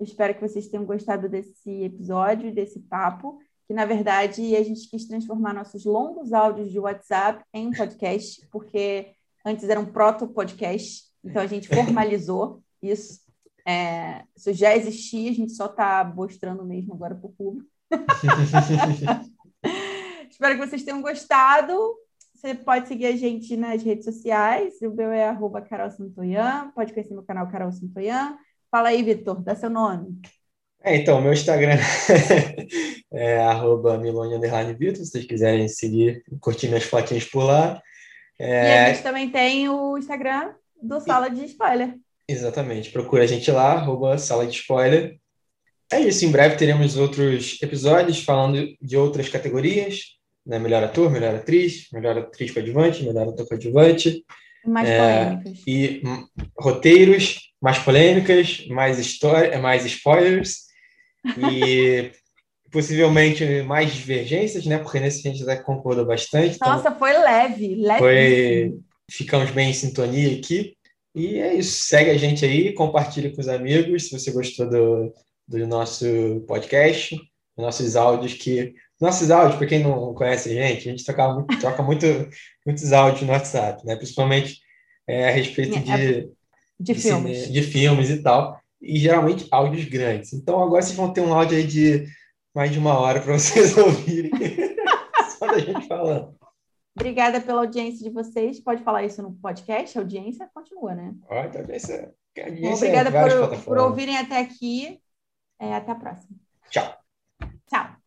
Espero que vocês tenham gostado desse episódio, desse papo, que na verdade a gente quis transformar nossos longos áudios de WhatsApp em um podcast, porque antes era um proto-podcast, então a gente *laughs* formalizou isso. É, isso já existia, a gente só está mostrando mesmo agora para o público. *laughs* *laughs* Espero que vocês tenham gostado. Você pode seguir a gente nas redes sociais. O meu é arroba Carol Santoyan. Pode conhecer meu canal Carol Santoyan. Fala aí, Vitor, dá seu nome. É, então, meu Instagram *laughs* é arroba Milone Vitor, se vocês quiserem seguir, curtir minhas fotinhas por lá. É... E a gente também tem o Instagram do Sala de Spoiler. Exatamente. Procura a gente lá, arroba sala de spoiler. É isso, em breve teremos outros episódios falando de outras categorias, né? Melhor ator, melhor atriz, melhor atriz coadjuvante, melhor ator coadjuvante. Mais é, polêmicas. E roteiros, mais polêmicas, mais história, mais spoilers e *laughs* possivelmente mais divergências, né? Porque nesse a gente já concordou bastante. Então Nossa, então foi leve, leve. Foi... Ficamos bem em sintonia aqui. E é isso. Segue a gente aí, compartilhe com os amigos se você gostou do, do nosso podcast, nossos áudios que. Nossos áudios, para quem não conhece a gente, a gente troca muito, *laughs* troca muito, muitos áudios no WhatsApp, né? Principalmente é, a respeito é, de, é, de, de, filmes. Cine, de filmes e tal. E geralmente áudios grandes. Então agora vocês vão ter um áudio aí de mais de uma hora para *laughs* vocês ouvirem. *laughs* Só da gente falando. Obrigada pela audiência de vocês. Pode falar isso no podcast? A audiência continua, né? Pode, audiência. audiência Obrigada por, por ouvirem até aqui. É, até a próxima. Tchau. Tchau.